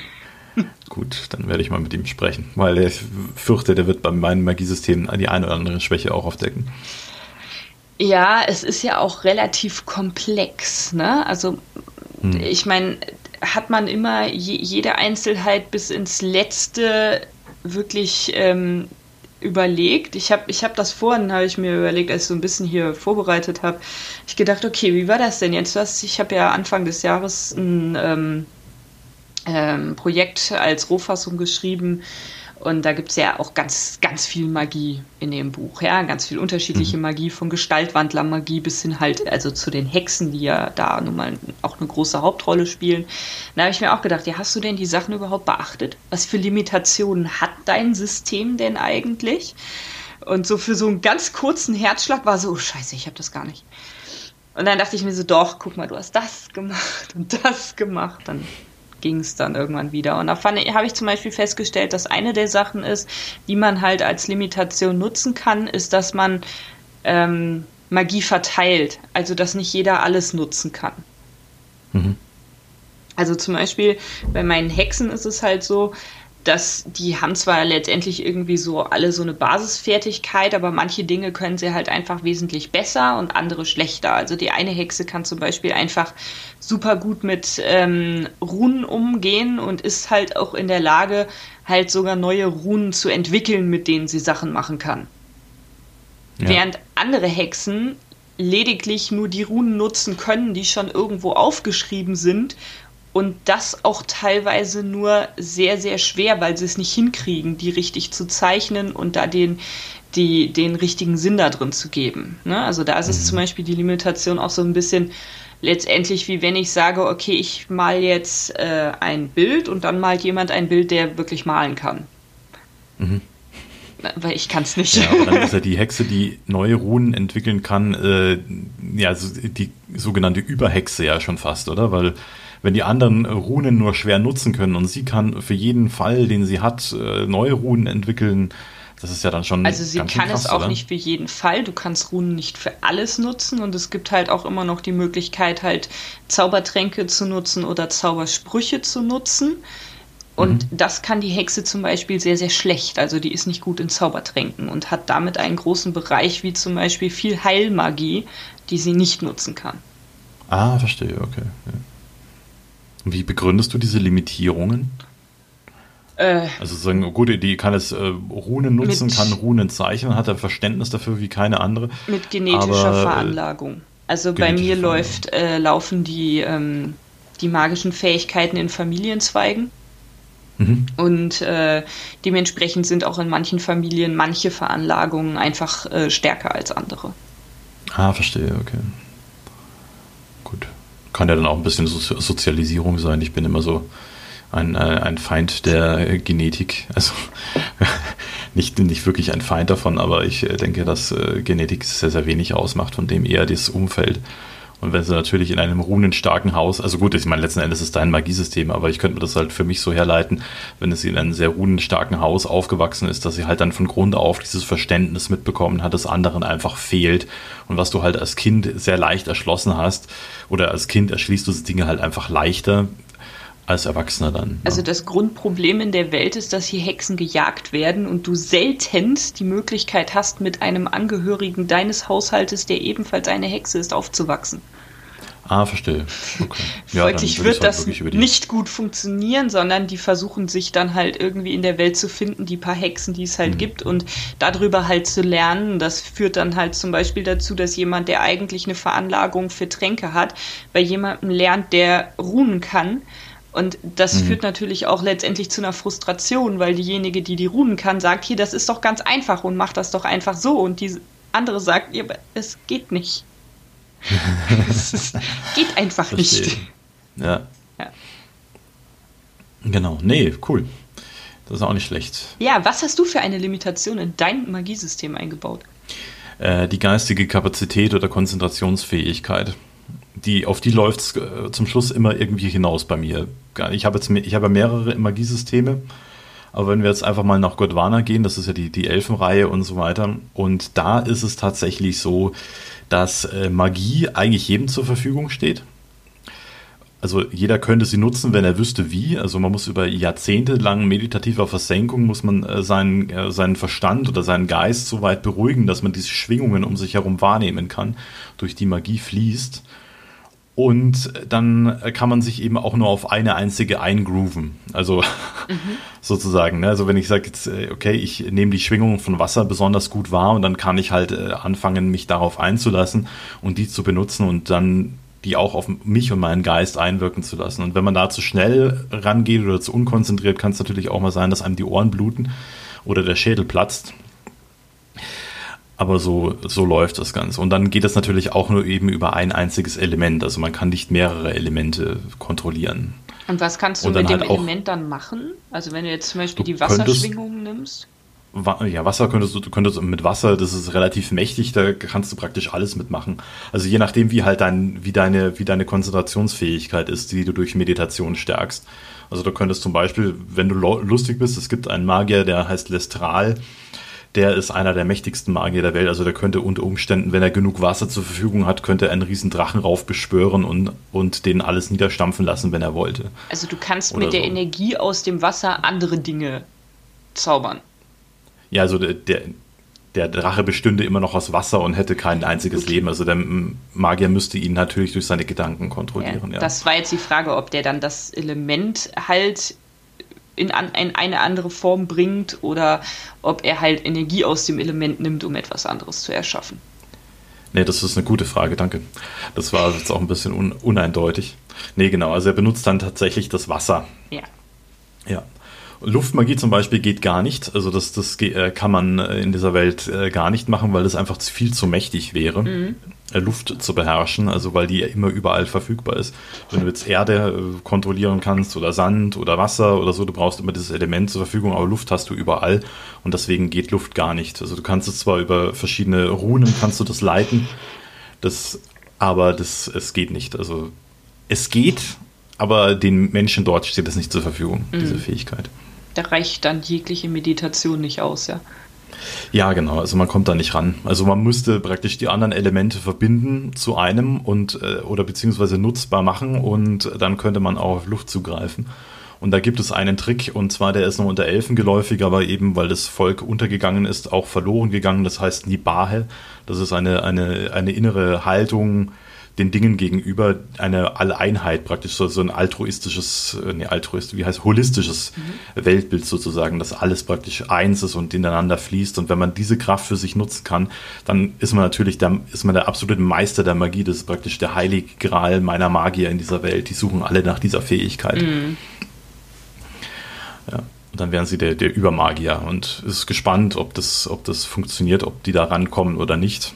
Gut, dann werde ich mal mit ihm sprechen, weil ich fürchte, der wird bei meinem Magiesystem die eine oder andere Schwäche auch aufdecken. Ja, es ist ja auch relativ komplex, ne? Also hm. ich meine, hat man immer je, jede Einzelheit bis ins letzte wirklich ähm, überlegt. Ich habe ich hab das vorhin, habe ich mir überlegt, als ich so ein bisschen hier vorbereitet habe, ich gedacht, okay, wie war das denn jetzt? Was? Ich habe ja Anfang des Jahres ein ähm, ähm, Projekt als Rohfassung geschrieben und da gibt es ja auch ganz, ganz viel Magie in dem Buch, ja, ganz viel unterschiedliche mhm. Magie, von Gestaltwandlermagie bis hin halt, also zu den Hexen, die ja da nun mal auch eine große Hauptrolle spielen. Da habe ich mir auch gedacht, ja, hast du denn die Sachen überhaupt beachtet? Was für Limitationen hat dein System denn eigentlich? Und so für so einen ganz kurzen Herzschlag war so, oh scheiße, ich habe das gar nicht. Und dann dachte ich mir so, doch, guck mal, du hast das gemacht und das gemacht. Dann ging es dann irgendwann wieder. Und da habe ich zum Beispiel festgestellt, dass eine der Sachen ist, die man halt als Limitation nutzen kann, ist, dass man ähm, Magie verteilt. Also, dass nicht jeder alles nutzen kann. Mhm. Also zum Beispiel bei meinen Hexen ist es halt so, dass die haben zwar letztendlich irgendwie so alle so eine Basisfertigkeit, aber manche Dinge können sie halt einfach wesentlich besser und andere schlechter. Also die eine Hexe kann zum Beispiel einfach super gut mit ähm, Runen umgehen und ist halt auch in der Lage, halt sogar neue Runen zu entwickeln, mit denen sie Sachen machen kann. Ja. Während andere Hexen lediglich nur die Runen nutzen können, die schon irgendwo aufgeschrieben sind und das auch teilweise nur sehr, sehr schwer, weil sie es nicht hinkriegen, die richtig zu zeichnen und da den, die, den richtigen Sinn da drin zu geben. Ne? Also da ist es mhm. zum Beispiel die Limitation auch so ein bisschen letztendlich wie wenn ich sage, okay, ich mal jetzt äh, ein Bild und dann malt jemand ein Bild, der wirklich malen kann. Mhm. weil ich kann es nicht. Ja, dann ist ja die Hexe, die neue Runen entwickeln kann, äh, ja, die sogenannte Überhexe ja schon fast, oder? Weil wenn die anderen Runen nur schwer nutzen können und sie kann für jeden Fall, den sie hat, äh, neue Runen entwickeln, das ist ja dann schon. Also sie kann krass, es auch oder? nicht für jeden Fall. Du kannst Runen nicht für alles nutzen und es gibt halt auch immer noch die Möglichkeit, halt Zaubertränke zu nutzen oder Zaubersprüche zu nutzen. Und mhm. das kann die Hexe zum Beispiel sehr, sehr schlecht. Also die ist nicht gut in Zaubertränken und hat damit einen großen Bereich wie zum Beispiel viel Heilmagie, die sie nicht nutzen kann. Ah, verstehe, okay. Ja. Und wie begründest du diese Limitierungen? Äh, also sagen, gut, die kann es äh, Runen nutzen, kann Runen zeichnen, hat ein Verständnis dafür wie keine andere. Mit genetischer aber, äh, Veranlagung. Also bei mir läuft, äh, laufen die, ähm, die magischen Fähigkeiten in Familienzweigen. Mhm. Und äh, dementsprechend sind auch in manchen Familien manche Veranlagungen einfach äh, stärker als andere. Ah, verstehe, okay. Kann ja dann auch ein bisschen so Sozialisierung sein. Ich bin immer so ein, äh, ein Feind der Genetik. Also nicht, nicht wirklich ein Feind davon, aber ich äh, denke, dass äh, Genetik sehr, sehr wenig ausmacht, von dem eher das Umfeld. Und wenn sie natürlich in einem runenstarken Haus, also gut, ich meine, letzten Endes ist dein Magiesystem, aber ich könnte mir das halt für mich so herleiten, wenn es in einem sehr runenstarken Haus aufgewachsen ist, dass sie halt dann von Grund auf dieses Verständnis mitbekommen hat, das anderen einfach fehlt. Und was du halt als Kind sehr leicht erschlossen hast, oder als Kind erschließt du diese Dinge halt einfach leichter, als Erwachsener dann. Ne? Also das Grundproblem in der Welt ist, dass hier Hexen gejagt werden und du selten die Möglichkeit hast, mit einem Angehörigen deines Haushaltes, der ebenfalls eine Hexe ist, aufzuwachsen. Ah, verstehe. Okay. Ja, Folglich wird halt das nicht gut funktionieren, sondern die versuchen sich dann halt irgendwie in der Welt zu finden, die paar Hexen, die es halt mhm. gibt und darüber halt zu lernen. Das führt dann halt zum Beispiel dazu, dass jemand, der eigentlich eine Veranlagung für Tränke hat, bei jemandem lernt, der runen kann und das mhm. führt natürlich auch letztendlich zu einer Frustration, weil diejenige, die die Runen kann, sagt, hier, das ist doch ganz einfach und macht das doch einfach so. Und die andere sagt, ja, es geht nicht. es geht einfach Verstehe. nicht. Ja. ja. Genau. Nee, cool. Das ist auch nicht schlecht. Ja, was hast du für eine Limitation in dein Magiesystem eingebaut? Äh, die geistige Kapazität oder Konzentrationsfähigkeit die, auf die läuft es äh, zum Schluss immer irgendwie hinaus bei mir. Ich habe jetzt mehrere Magiesysteme, aber wenn wir jetzt einfach mal nach Godwana gehen, das ist ja die, die Elfenreihe und so weiter, und da ist es tatsächlich so, dass äh, Magie eigentlich jedem zur Verfügung steht. Also jeder könnte sie nutzen, wenn er wüsste wie. Also man muss über Jahrzehnte lang meditativer Versenkung, muss man äh, seinen, seinen Verstand oder seinen Geist so weit beruhigen, dass man diese Schwingungen um sich herum wahrnehmen kann, durch die Magie fließt. Und dann kann man sich eben auch nur auf eine einzige eingrooven. Also mhm. sozusagen. Ne? Also wenn ich sage äh, okay, ich nehme die Schwingungen von Wasser besonders gut wahr und dann kann ich halt äh, anfangen, mich darauf einzulassen und die zu benutzen und dann die auch auf mich und meinen Geist einwirken zu lassen. Und wenn man da zu schnell rangeht oder zu unkonzentriert, kann es natürlich auch mal sein, dass einem die Ohren bluten oder der Schädel platzt. Aber so, so läuft das Ganze. Und dann geht das natürlich auch nur eben über ein einziges Element. Also man kann nicht mehrere Elemente kontrollieren. Und was kannst du mit dem halt Element dann machen? Also wenn du jetzt zum Beispiel die Wasserschwingungen nimmst? Ja, Wasser könntest du, du könntest mit Wasser, das ist relativ mächtig, da kannst du praktisch alles mitmachen. Also je nachdem, wie halt dein, wie deine, wie deine Konzentrationsfähigkeit ist, die du durch Meditation stärkst. Also du könntest zum Beispiel, wenn du lustig bist, es gibt einen Magier, der heißt Lestral, der ist einer der mächtigsten Magier der Welt. Also der könnte unter Umständen, wenn er genug Wasser zur Verfügung hat, könnte er einen riesen Drachenrauf beschwören und, und den alles niederstampfen lassen, wenn er wollte. Also du kannst Oder mit der Energie aus dem Wasser andere Dinge zaubern. Ja, also der, der, der Drache bestünde immer noch aus Wasser und hätte kein einziges okay. Leben. Also der Magier müsste ihn natürlich durch seine Gedanken kontrollieren. Ja, ja. Das war jetzt die Frage, ob der dann das Element halt in, an, in eine andere Form bringt oder ob er halt Energie aus dem Element nimmt, um etwas anderes zu erschaffen. Nee, das ist eine gute Frage, danke. Das war jetzt auch ein bisschen un uneindeutig. Nee, genau, also er benutzt dann tatsächlich das Wasser. Ja. Ja. Luftmagie zum Beispiel geht gar nicht. Also das, das kann man in dieser Welt äh, gar nicht machen, weil das einfach viel zu mächtig wäre. Mhm. äh, Luft zu beherrschen, also weil die immer überall verfügbar ist. Wenn du jetzt Erde äh, kontrollieren kannst oder Sand oder Wasser oder so, du brauchst immer dieses Element zur Verfügung, aber Luft hast du überall und deswegen geht Luft gar nicht. Also du kannst es zwar über verschiedene Runen kannst du das leiten, das, aber das, es geht nicht. Also es geht, aber den Menschen dort steht es nicht zur Verfügung, mhm. diese Fähigkeit. Da reicht dann jegliche Meditation nicht aus, ja. Ja, genau. Also man kommt da nicht ran. Also man müsste praktisch die anderen Elemente verbinden zu einem und äh, oder beziehungsweise nutzbar machen und dann könnte man auch auf Luft zugreifen. Und da gibt es einen Trick, und zwar der ist noch unter Elfen geläufig, aber eben weil das Volk untergegangen ist, auch verloren gegangen. Das heißt Nibahe. Das ist eine, eine, eine innere Haltung, den Dingen gegenüber eine Alleinheit, praktisch so, so ein altruistisches, äh, nee, altruist, wie heißt, holistisches mhm. Weltbild sozusagen, dass alles praktisch eins ist und ineinander fließt. Und wenn man diese Kraft für sich nutzen kann, dann ist man natürlich der, ist man der absolute Meister der Magie. Das ist praktisch der heilige Gral meiner Magier in dieser Welt. Die suchen alle nach dieser Fähigkeit. Mhm. Ja. Und dann wären sie der, der Übermagier und ist gespannt, ob das, ob das funktioniert, ob die da rankommen oder nicht.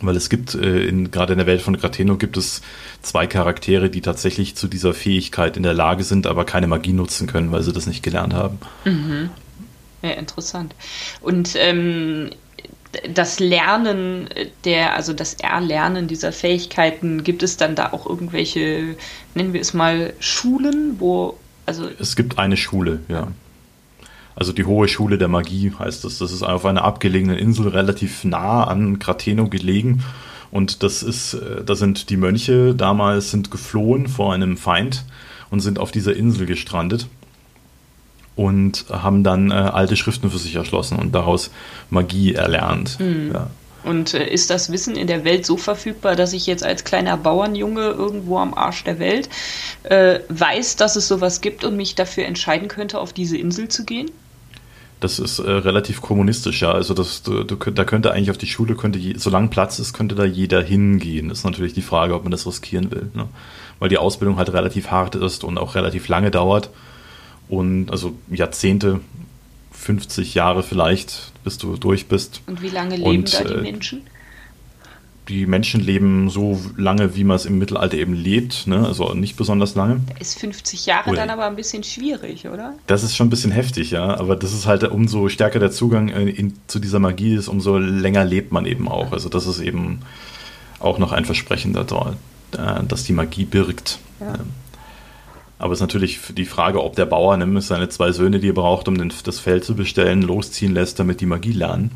Weil es gibt, äh, in, gerade in der Welt von Grateno gibt es zwei Charaktere, die tatsächlich zu dieser Fähigkeit in der Lage sind, aber keine Magie nutzen können, weil sie das nicht gelernt haben. Mhm. Ja, interessant. Und ähm, das Lernen der, also das Erlernen dieser Fähigkeiten, gibt es dann da auch irgendwelche, nennen wir es mal, Schulen, wo, also. Es gibt eine Schule, ja. Also die Hohe Schule der Magie heißt das. Das ist auf einer abgelegenen Insel relativ nah an Grateno gelegen. Und das ist, äh, da sind die Mönche damals sind geflohen vor einem Feind und sind auf dieser Insel gestrandet und haben dann äh, alte Schriften für sich erschlossen und daraus Magie erlernt. Mhm. Ja. Und äh, ist das Wissen in der Welt so verfügbar, dass ich jetzt als kleiner Bauernjunge irgendwo am Arsch der Welt äh, weiß, dass es sowas gibt und mich dafür entscheiden könnte, auf diese Insel zu gehen? Das ist äh, relativ kommunistisch, ja. Also das, du, du, da könnte eigentlich auf die Schule, könnte je, solange Platz ist, könnte da jeder hingehen. Ist natürlich die Frage, ob man das riskieren will. Ne? Weil die Ausbildung halt relativ hart ist und auch relativ lange dauert. Und also Jahrzehnte, 50 Jahre vielleicht, bis du durch bist. Und wie lange leben und, da die äh, Menschen? Die Menschen leben so lange, wie man es im Mittelalter eben lebt, ne? also nicht besonders lange. Da ist 50 Jahre oder dann aber ein bisschen schwierig, oder? Das ist schon ein bisschen heftig, ja, aber das ist halt, umso stärker der Zugang in, zu dieser Magie ist, umso länger lebt man eben auch. Also das ist eben auch noch ein Versprechen da, äh, dass die Magie birgt. Ja. Aber es ist natürlich die Frage, ob der Bauer nämlich seine zwei Söhne, die er braucht, um das Feld zu bestellen, losziehen lässt, damit die Magie lernen.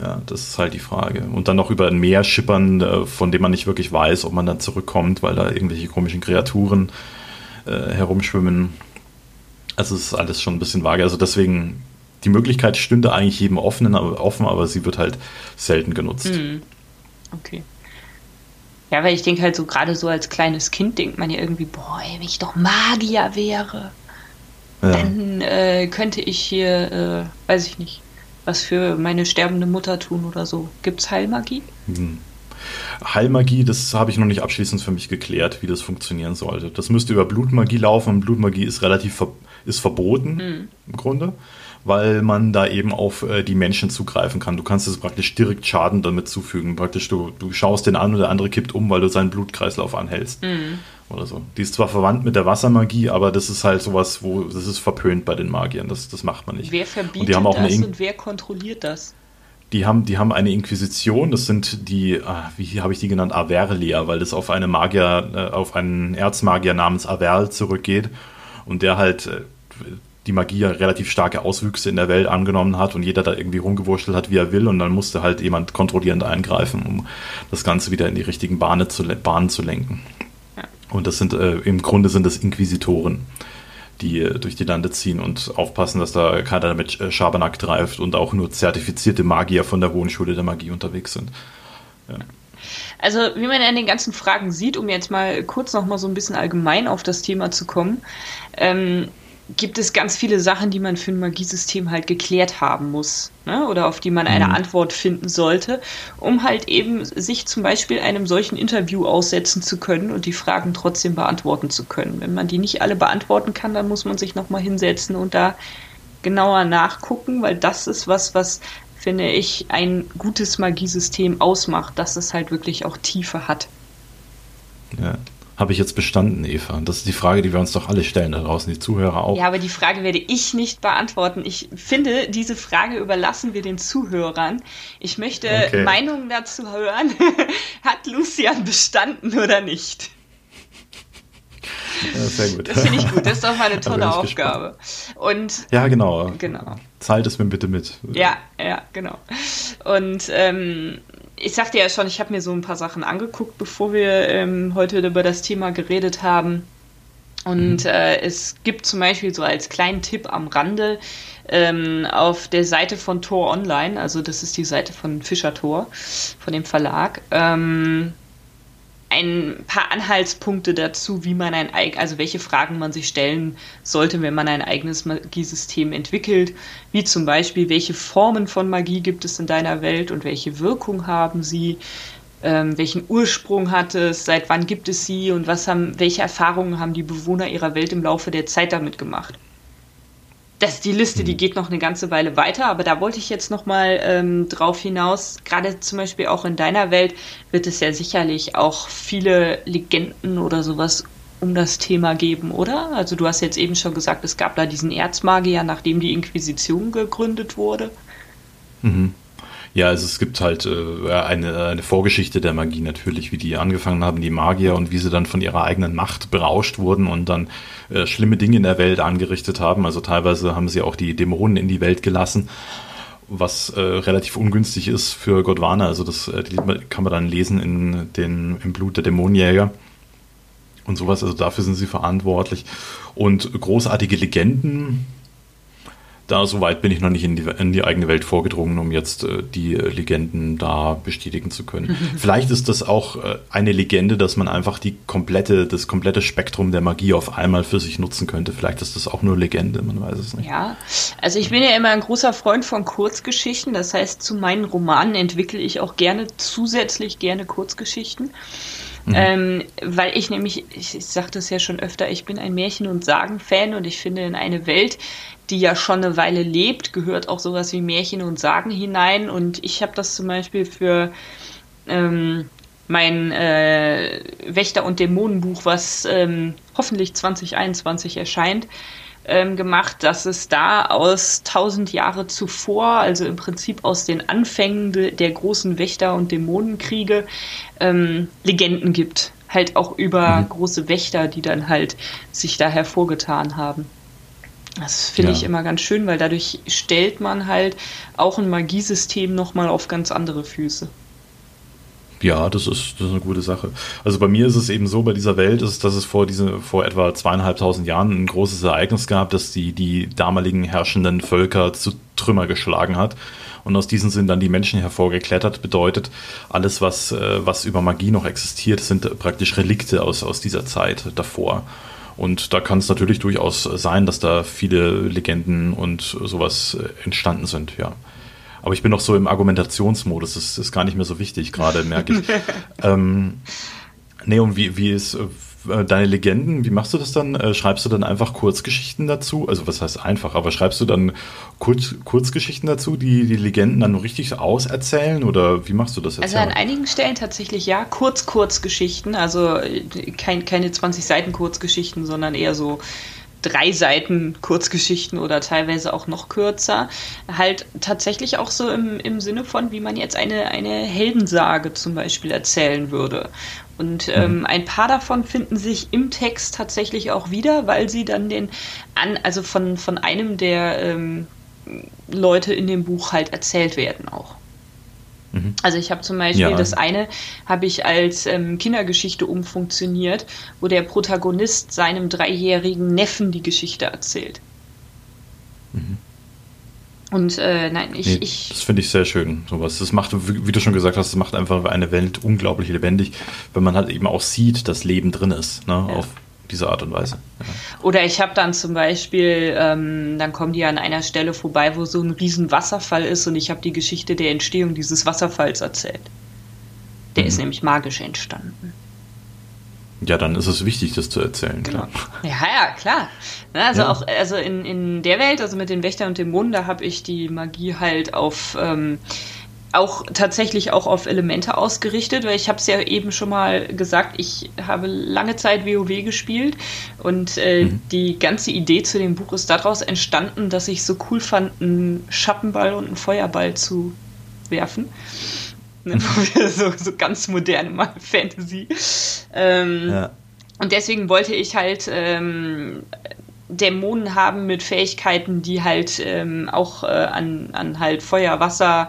Ja, das ist halt die Frage. Und dann noch über ein Meer schippern, äh, von dem man nicht wirklich weiß, ob man dann zurückkommt, weil da irgendwelche komischen Kreaturen äh, herumschwimmen. Also es ist alles schon ein bisschen vage. Also deswegen, die Möglichkeit stünde eigentlich jedem offen, aber, offen, aber sie wird halt selten genutzt. Mhm. Okay. Ja, weil ich denke halt so, gerade so als kleines Kind denkt man ja irgendwie, boah, wenn ich doch Magier wäre, ja. dann äh, könnte ich hier, äh, weiß ich nicht, was für meine sterbende Mutter tun oder so. Gibt es Heilmagie? Hm. Heilmagie, das habe ich noch nicht abschließend für mich geklärt, wie das funktionieren sollte. Das müsste über Blutmagie laufen und Blutmagie ist relativ ver ist verboten hm. im Grunde, weil man da eben auf äh, die Menschen zugreifen kann. Du kannst es praktisch direkt Schaden damit zufügen. Praktisch du, du schaust den an und der andere kippt um, weil du seinen Blutkreislauf anhältst. Hm oder so. Die ist zwar verwandt mit der Wassermagie, aber das ist halt sowas, wo das ist verpönt bei den Magiern. Das, das macht man nicht. Wer verbietet und die haben auch das und wer kontrolliert das? Die haben, die haben eine Inquisition, das sind die, ah, wie habe ich die genannt, Averlia, weil das auf eine Magier, äh, auf einen Erzmagier namens Averl zurückgeht und der halt äh, die Magie relativ starke Auswüchse in der Welt angenommen hat und jeder da irgendwie rumgewurschtelt hat, wie er will und dann musste halt jemand kontrollierend eingreifen, um das Ganze wieder in die richtigen Bahnen zu, Bahnen zu lenken. Und das sind äh, im Grunde sind das Inquisitoren, die äh, durch die Lande ziehen und aufpassen, dass da keiner mit äh, Schabernack treibt und auch nur zertifizierte Magier von der Hohen Schule der Magie unterwegs sind. Ja. Also, wie man an den ganzen Fragen sieht, um jetzt mal kurz noch mal so ein bisschen allgemein auf das Thema zu kommen, ähm, gibt es ganz viele Sachen, die man für ein Magiesystem halt geklärt haben muss. Ne? Oder auf die man eine mhm. Antwort finden sollte, um halt eben sich zum Beispiel einem solchen Interview aussetzen zu können und die Fragen trotzdem beantworten zu können. Wenn man die nicht alle beantworten kann, dann muss man sich nochmal hinsetzen und da genauer nachgucken, weil das ist was, was finde ich, ein gutes Magiesystem ausmacht, dass es halt wirklich auch Tiefe hat. Ja. Habe ich jetzt bestanden, Eva? Das ist die Frage, die wir uns doch alle stellen da draußen, die Zuhörer auch. Ja, aber die Frage werde ich nicht beantworten. Ich finde, diese Frage überlassen wir den Zuhörern. Ich möchte okay. Meinungen dazu hören. Hat Lucian bestanden oder nicht? Ja, sehr gut. Das finde ich gut. Das ist doch mal eine tolle Aufgabe. Und ja, genau. Genau. Zahlt es mir bitte mit. Ja, ja, genau. Und ähm, ich sagte ja schon, ich habe mir so ein paar Sachen angeguckt, bevor wir ähm, heute über das Thema geredet haben. Und mhm. äh, es gibt zum Beispiel so als kleinen Tipp am Rande ähm, auf der Seite von Tor Online, also das ist die Seite von Fischer Tor, von dem Verlag, ähm, ein paar Anhaltspunkte dazu, wie man ein also welche Fragen man sich stellen sollte, wenn man ein eigenes Magiesystem entwickelt, wie zum Beispiel, welche Formen von Magie gibt es in deiner Welt und welche Wirkung haben sie, ähm, welchen Ursprung hat es, seit wann gibt es sie? Und was haben, welche Erfahrungen haben die Bewohner ihrer Welt im Laufe der Zeit damit gemacht das, die Liste, die mhm. geht noch eine ganze Weile weiter, aber da wollte ich jetzt noch mal ähm, drauf hinaus. Gerade zum Beispiel auch in deiner Welt wird es ja sicherlich auch viele Legenden oder sowas um das Thema geben, oder? Also du hast jetzt eben schon gesagt, es gab da diesen Erzmagier, nachdem die Inquisition gegründet wurde. Mhm. Ja, also es gibt halt äh, eine, eine Vorgeschichte der Magie natürlich, wie die angefangen haben, die Magier, und wie sie dann von ihrer eigenen Macht berauscht wurden und dann äh, schlimme Dinge in der Welt angerichtet haben. Also teilweise haben sie auch die Dämonen in die Welt gelassen, was äh, relativ ungünstig ist für Godwana. Also das äh, kann man dann lesen in den, im Blut der Dämonenjäger und sowas. Also dafür sind sie verantwortlich. Und großartige Legenden da soweit bin ich noch nicht in die, in die eigene Welt vorgedrungen, um jetzt äh, die äh, Legenden da bestätigen zu können. Vielleicht ist das auch äh, eine Legende, dass man einfach die komplette, das komplette Spektrum der Magie auf einmal für sich nutzen könnte. Vielleicht ist das auch nur Legende, man weiß es nicht. Ja, also ich bin ja immer ein großer Freund von Kurzgeschichten. Das heißt, zu meinen Romanen entwickle ich auch gerne zusätzlich gerne Kurzgeschichten. Mhm. Ähm, weil ich nämlich, ich, ich sagte es ja schon öfter, ich bin ein Märchen- und Sagen-Fan und ich finde, in eine Welt, die ja schon eine Weile lebt, gehört auch sowas wie Märchen und Sagen hinein. Und ich habe das zum Beispiel für ähm, mein äh, Wächter- und Dämonenbuch, was ähm, hoffentlich 2021 erscheint, ähm, gemacht, dass es da aus tausend Jahre zuvor, also im Prinzip aus den Anfängen de, der großen Wächter- und Dämonenkriege, ähm, Legenden gibt. Halt auch über mhm. große Wächter, die dann halt sich da hervorgetan haben. Das finde ja. ich immer ganz schön, weil dadurch stellt man halt auch ein Magiesystem nochmal auf ganz andere Füße. Ja, das ist, das ist eine gute Sache. Also bei mir ist es eben so, bei dieser Welt ist, dass es vor diese, vor etwa zweieinhalbtausend Jahren ein großes Ereignis gab, das die, die damaligen herrschenden Völker zu Trümmer geschlagen hat. Und aus diesen sind dann die Menschen hervorgeklettert. Bedeutet, alles, was, äh, was über Magie noch existiert, sind praktisch Relikte aus, aus dieser Zeit davor. Und da kann es natürlich durchaus sein, dass da viele Legenden und sowas entstanden sind, ja. Aber ich bin noch so im Argumentationsmodus, das ist gar nicht mehr so wichtig, gerade merke ich. ähm, nee, und wie, wie ist äh, deine Legenden, wie machst du das dann? Äh, schreibst du dann einfach Kurzgeschichten dazu? Also was heißt einfach, aber schreibst du dann Kurz, Kurzgeschichten dazu, die die Legenden dann richtig auserzählen oder wie machst du das jetzt? Also an einigen Stellen tatsächlich ja, Kurz-Kurzgeschichten, also äh, kein, keine 20 Seiten Kurzgeschichten, sondern eher so drei Seiten Kurzgeschichten oder teilweise auch noch kürzer. Halt tatsächlich auch so im, im Sinne von, wie man jetzt eine, eine Heldensage zum Beispiel erzählen würde. Und mhm. ähm, ein paar davon finden sich im Text tatsächlich auch wieder, weil sie dann den an, also von, von einem der ähm, Leute in dem Buch halt erzählt werden auch. Mhm. Also ich habe zum Beispiel ja. das eine habe ich als ähm, Kindergeschichte umfunktioniert, wo der Protagonist seinem dreijährigen Neffen die Geschichte erzählt. Mhm. Und äh, nein, ich, nee, ich Das finde ich sehr schön, sowas. Das macht, wie du schon gesagt hast, das macht einfach eine Welt unglaublich lebendig, wenn man halt eben auch sieht, dass Leben drin ist, ne, ja. auf diese Art und Weise. Ja. Oder ich habe dann zum Beispiel, ähm, dann kommen die an einer Stelle vorbei, wo so ein riesen Wasserfall ist und ich habe die Geschichte der Entstehung dieses Wasserfalls erzählt. Der mhm. ist nämlich magisch entstanden. Ja, dann ist es wichtig, das zu erzählen, genau. klar. Ja, ja, klar. Also ja. auch, also in, in der Welt, also mit den Wächtern und dem Mond, da habe ich die Magie halt auf ähm, auch tatsächlich auch auf Elemente ausgerichtet, weil ich habe es ja eben schon mal gesagt, ich habe lange Zeit WoW gespielt und äh, mhm. die ganze Idee zu dem Buch ist daraus entstanden, dass ich so cool fand, einen Schattenball und einen Feuerball zu werfen. Ne, so, so ganz moderne mal Fantasy. Ähm, ja. Und deswegen wollte ich halt ähm, Dämonen haben mit Fähigkeiten, die halt ähm, auch äh, an, an halt Feuer, Wasser,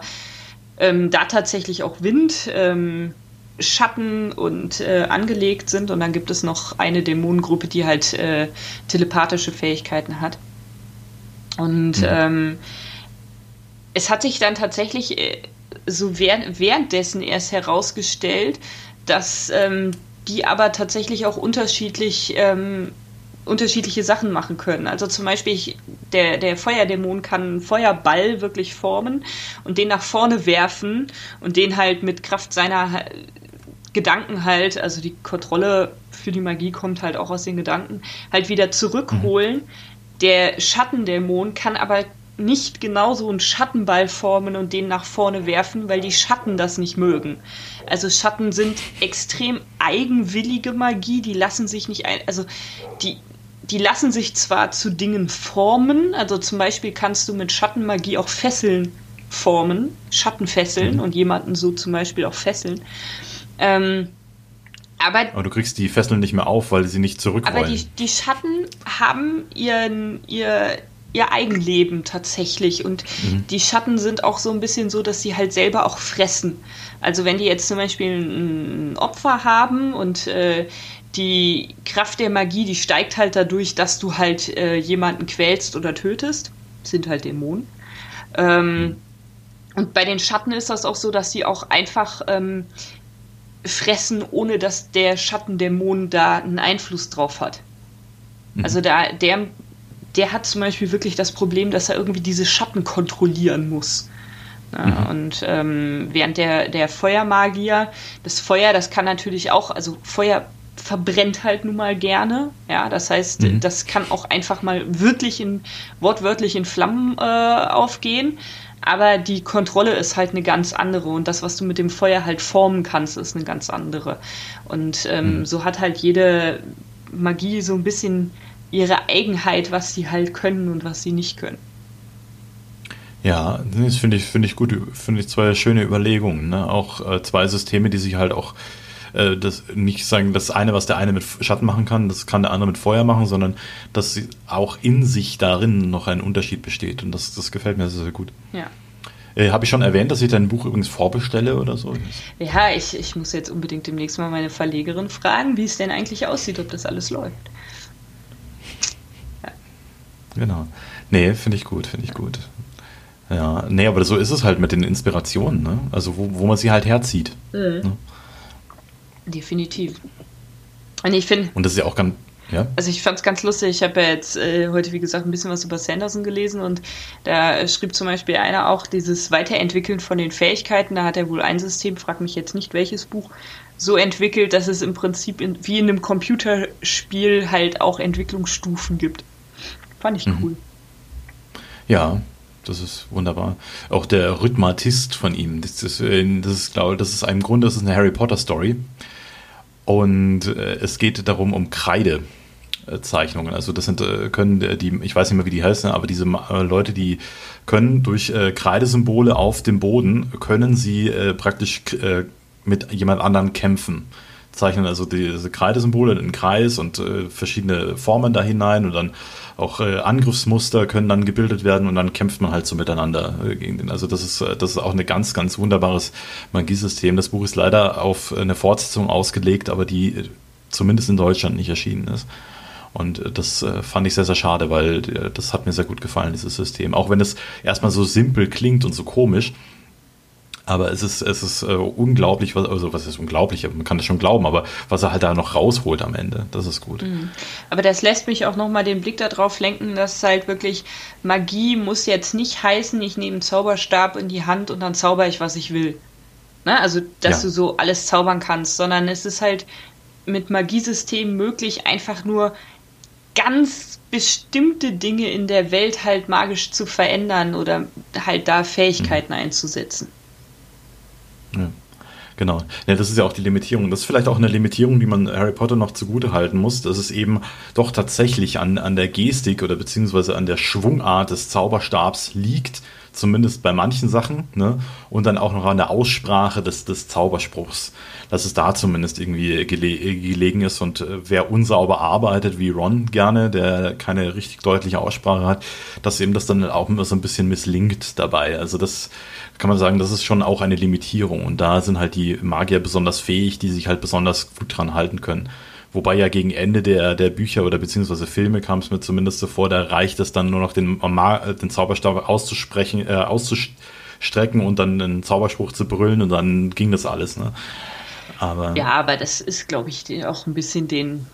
ähm, da tatsächlich auch Wind, ähm, Schatten und äh, angelegt sind. Und dann gibt es noch eine Dämonengruppe, die halt äh, telepathische Fähigkeiten hat. Und mhm. ähm, es hat sich dann tatsächlich äh, so während, währenddessen erst herausgestellt, dass ähm, die aber tatsächlich auch unterschiedlich ähm, unterschiedliche Sachen machen können. Also zum Beispiel ich, der, der Feuerdämon kann einen Feuerball wirklich formen und den nach vorne werfen und den halt mit Kraft seiner Gedanken halt, also die Kontrolle für die Magie kommt halt auch aus den Gedanken, halt wieder zurückholen. Mhm. Der Schattendämon kann aber nicht genauso einen Schattenball formen und den nach vorne werfen, weil die Schatten das nicht mögen. Also Schatten sind extrem eigenwillige Magie, die lassen sich nicht ein, also die, die lassen sich zwar zu Dingen formen, also zum Beispiel kannst du mit Schattenmagie auch Fesseln formen, Schattenfesseln mhm. und jemanden so zum Beispiel auch fesseln. Ähm, aber, aber du kriegst die Fesseln nicht mehr auf, weil sie nicht zurückrollen. Aber die, die Schatten haben ihren, ihr, ihr Eigenleben tatsächlich. Und mhm. die Schatten sind auch so ein bisschen so, dass sie halt selber auch fressen. Also wenn die jetzt zum Beispiel ein Opfer haben und äh, die Kraft der Magie, die steigt halt dadurch, dass du halt äh, jemanden quälst oder tötest. Das sind halt Dämonen. Ähm, und bei den Schatten ist das auch so, dass sie auch einfach ähm, fressen, ohne dass der Schattendämon da einen Einfluss drauf hat. Mhm. Also da, der, der hat zum Beispiel wirklich das Problem, dass er irgendwie diese Schatten kontrollieren muss. Ja, mhm. Und ähm, während der, der Feuermagier, das Feuer, das kann natürlich auch, also Feuer verbrennt halt nun mal gerne. Ja, das heißt, mhm. das kann auch einfach mal wirklich in, wortwörtlich in Flammen äh, aufgehen. Aber die Kontrolle ist halt eine ganz andere und das, was du mit dem Feuer halt formen kannst, ist eine ganz andere. Und ähm, mhm. so hat halt jede Magie so ein bisschen ihre Eigenheit, was sie halt können und was sie nicht können. Ja, das finde ich, finde ich gut, finde ich zwei schöne Überlegungen. Ne? Auch äh, zwei Systeme, die sich halt auch äh, das nicht sagen, das eine, was der eine mit Schatten machen kann, das kann der andere mit Feuer machen, sondern dass auch in sich darin noch ein Unterschied besteht. Und das, das gefällt mir sehr, sehr gut. Ja. Äh, Habe ich schon erwähnt, dass ich dein Buch übrigens vorbestelle oder so? Ja, ich, ich muss jetzt unbedingt demnächst mal meine Verlegerin fragen, wie es denn eigentlich aussieht, ob das alles läuft. Ja. Genau. Nee, finde ich gut, finde ich gut. Ja, nee, aber so ist es halt mit den Inspirationen, ne? Also wo, wo man sie halt herzieht. Mhm. Ne? Definitiv. Und ich finde. Und das ist ja auch ganz. Ja? Also ich fand es ganz lustig. Ich habe ja jetzt äh, heute, wie gesagt, ein bisschen was über Sanderson gelesen und da schrieb zum Beispiel einer auch dieses Weiterentwickeln von den Fähigkeiten. Da hat er wohl ein System, frag mich jetzt nicht welches Buch, so entwickelt, dass es im Prinzip in, wie in einem Computerspiel halt auch Entwicklungsstufen gibt. Fand ich mhm. cool. Ja, das ist wunderbar. Auch der Rhythmatist von ihm, das ist, äh, das ist glaube das ist ein Grund, das ist eine Harry Potter Story. Und äh, es geht darum um Kreidezeichnungen. Also das sind äh, können die, ich weiß nicht mehr, wie die heißen, aber diese Leute, die können durch Kreidesymbole auf dem Boden können sie praktisch mit jemand anderen kämpfen zeichnen also diese Kreidesymbole in den Kreis und äh, verschiedene Formen da hinein und dann auch äh, Angriffsmuster können dann gebildet werden und dann kämpft man halt so miteinander äh, gegen den. Also das ist, äh, das ist auch ein ganz, ganz wunderbares Magiesystem. Das Buch ist leider auf eine Fortsetzung ausgelegt, aber die äh, zumindest in Deutschland nicht erschienen ist. Und äh, das fand ich sehr, sehr schade, weil das hat mir sehr gut gefallen, dieses System. Auch wenn es erstmal so simpel klingt und so komisch, aber es ist, es ist äh, unglaublich, was, also was ist unglaublich, man kann das schon glauben, aber was er halt da noch rausholt am Ende, das ist gut. Mhm. Aber das lässt mich auch nochmal den Blick darauf lenken, dass halt wirklich Magie muss jetzt nicht heißen, ich nehme einen Zauberstab in die Hand und dann zauber ich, was ich will. Ne? Also, dass ja. du so alles zaubern kannst, sondern es ist halt mit Magiesystemen möglich, einfach nur ganz bestimmte Dinge in der Welt halt magisch zu verändern oder halt da Fähigkeiten mhm. einzusetzen. Ja. Genau. Ja, das ist ja auch die Limitierung. Das ist vielleicht auch eine Limitierung, die man Harry Potter noch zugute halten muss, dass es eben doch tatsächlich an, an der Gestik oder beziehungsweise an der Schwungart des Zauberstabs liegt, zumindest bei manchen Sachen, ne? Und dann auch noch an der Aussprache des, des Zauberspruchs, dass es da zumindest irgendwie gele gelegen ist und äh, wer unsauber arbeitet, wie Ron gerne, der keine richtig deutliche Aussprache hat, dass eben das dann auch immer so ein bisschen misslingt dabei. Also das kann man sagen, das ist schon auch eine Limitierung und da sind halt die Magier besonders fähig, die sich halt besonders gut dran halten können. Wobei ja gegen Ende der, der Bücher oder beziehungsweise Filme kam es mir zumindest so vor, da reicht es dann nur noch den, den Zauberstab auszusprechen, äh, auszustrecken und dann einen Zauberspruch zu brüllen und dann ging das alles. Ne? Aber ja, aber das ist, glaube ich, auch ein bisschen den,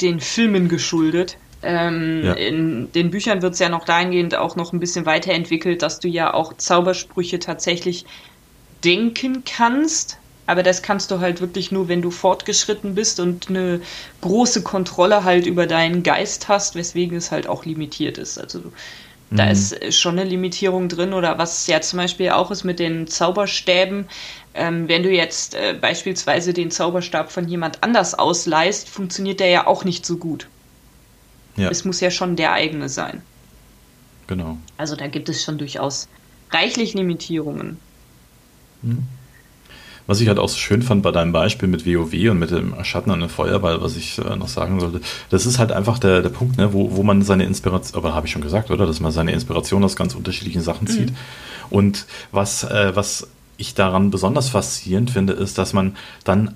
den Filmen geschuldet. Ähm, ja. In den Büchern wird es ja noch dahingehend auch noch ein bisschen weiterentwickelt, dass du ja auch Zaubersprüche tatsächlich denken kannst. Aber das kannst du halt wirklich nur, wenn du fortgeschritten bist und eine große Kontrolle halt über deinen Geist hast, weswegen es halt auch limitiert ist. Also da mhm. ist schon eine Limitierung drin oder was ja zum Beispiel auch ist mit den Zauberstäben. Ähm, wenn du jetzt äh, beispielsweise den Zauberstab von jemand anders ausleihst, funktioniert der ja auch nicht so gut. Ja. Es muss ja schon der eigene sein. Genau. Also da gibt es schon durchaus reichlich Limitierungen. Mhm. Was ich halt auch so schön fand bei deinem Beispiel mit WoW und mit dem Schatten an den Feuerball, was ich äh, noch sagen sollte, das ist halt einfach der, der Punkt, ne, wo, wo man seine Inspiration, aber habe ich schon gesagt, oder? Dass man seine Inspiration aus ganz unterschiedlichen Sachen mhm. zieht. Mhm. Und was, äh, was ich daran besonders faszinierend finde, ist, dass man dann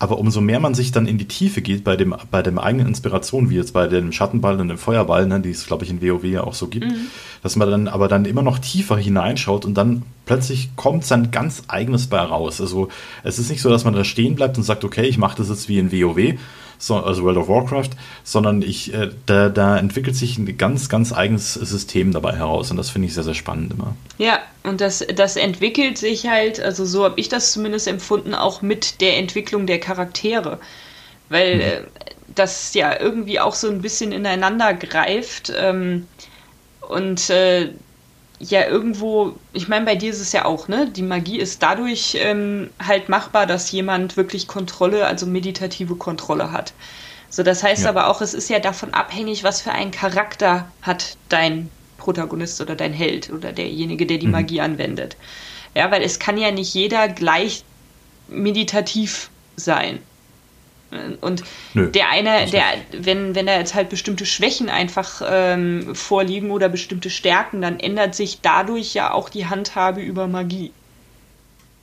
aber umso mehr man sich dann in die Tiefe geht bei dem, bei dem eigenen Inspiration, wie jetzt bei dem Schattenball und dem Feuerball, ne, die es, glaube ich, in WoW ja auch so gibt, mhm. dass man dann aber dann immer noch tiefer hineinschaut und dann plötzlich kommt sein ganz eigenes bei raus. Also es ist nicht so, dass man da stehen bleibt und sagt, okay, ich mache das jetzt wie in WoW, so, also World of Warcraft, sondern ich, äh, da, da entwickelt sich ein ganz, ganz eigenes System dabei heraus und das finde ich sehr, sehr spannend immer. Ja, und das, das entwickelt sich halt, also so habe ich das zumindest empfunden, auch mit der Entwicklung der Charaktere. Weil mhm. äh, das ja irgendwie auch so ein bisschen ineinander greift ähm, und äh, ja irgendwo, ich meine, bei dir ist es ja auch, ne? Die Magie ist dadurch ähm, halt machbar, dass jemand wirklich Kontrolle, also meditative Kontrolle hat. So, das heißt ja. aber auch, es ist ja davon abhängig, was für einen Charakter hat dein Protagonist oder dein Held oder derjenige, der die mhm. Magie anwendet. Ja, weil es kann ja nicht jeder gleich meditativ sein. Und Nö, der eine, der, wenn, wenn da jetzt halt bestimmte Schwächen einfach ähm, vorliegen oder bestimmte Stärken, dann ändert sich dadurch ja auch die Handhabe über Magie.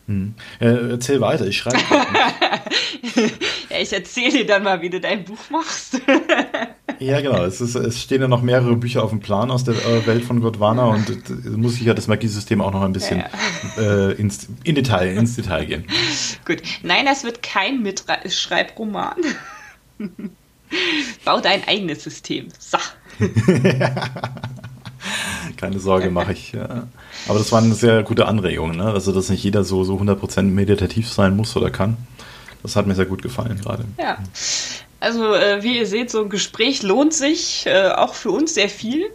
Hm. Äh, erzähl weiter, ich schreibe. ich erzähle dir dann mal, wie du dein Buch machst. ja, genau. Es, ist, es, stehen ja noch mehrere Bücher auf dem Plan aus der äh, Welt von Godwana und muss ich ja das Magiesystem auch noch ein bisschen ja, ja. Äh, ins, in Detail, ins Detail gehen. Gut. Nein, das wird kein Mitschreibroman. Bau dein eigenes System. So. Keine Sorge, mache ich. Ja. Aber das war eine sehr gute Anregung, ne? also dass nicht jeder so, so 100% meditativ sein muss oder kann. Das hat mir sehr gut gefallen gerade. Ja. Also, äh, wie ihr seht, so ein Gespräch lohnt sich äh, auch für uns sehr viel.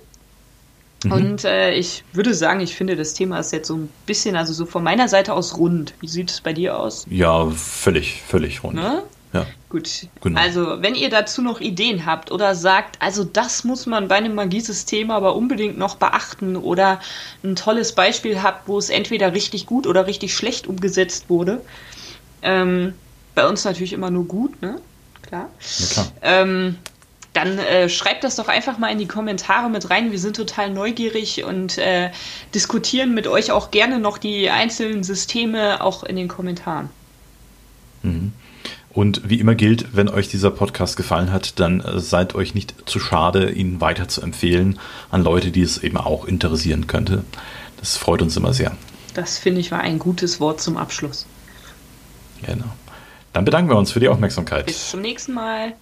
Mhm. Und äh, ich würde sagen, ich finde, das Thema ist jetzt so ein bisschen, also so von meiner Seite aus rund. Wie sieht es bei dir aus? Ja, völlig, völlig rund. Ne? Ja. Gut. Genau. Also, wenn ihr dazu noch Ideen habt oder sagt, also das muss man bei einem Magiesystem aber unbedingt noch beachten oder ein tolles Beispiel habt, wo es entweder richtig gut oder richtig schlecht umgesetzt wurde, ähm, bei uns natürlich immer nur gut, ne? Klar. Ja, klar. Ähm, dann äh, schreibt das doch einfach mal in die Kommentare mit rein. Wir sind total neugierig und äh, diskutieren mit euch auch gerne noch die einzelnen Systeme auch in den Kommentaren. Mhm. Und wie immer gilt, wenn euch dieser Podcast gefallen hat, dann äh, seid euch nicht zu schade, ihn weiter zu empfehlen an Leute, die es eben auch interessieren könnte. Das freut uns immer sehr. Das finde ich war ein gutes Wort zum Abschluss. Genau. Dann bedanken wir uns für die Aufmerksamkeit. Bis zum nächsten Mal.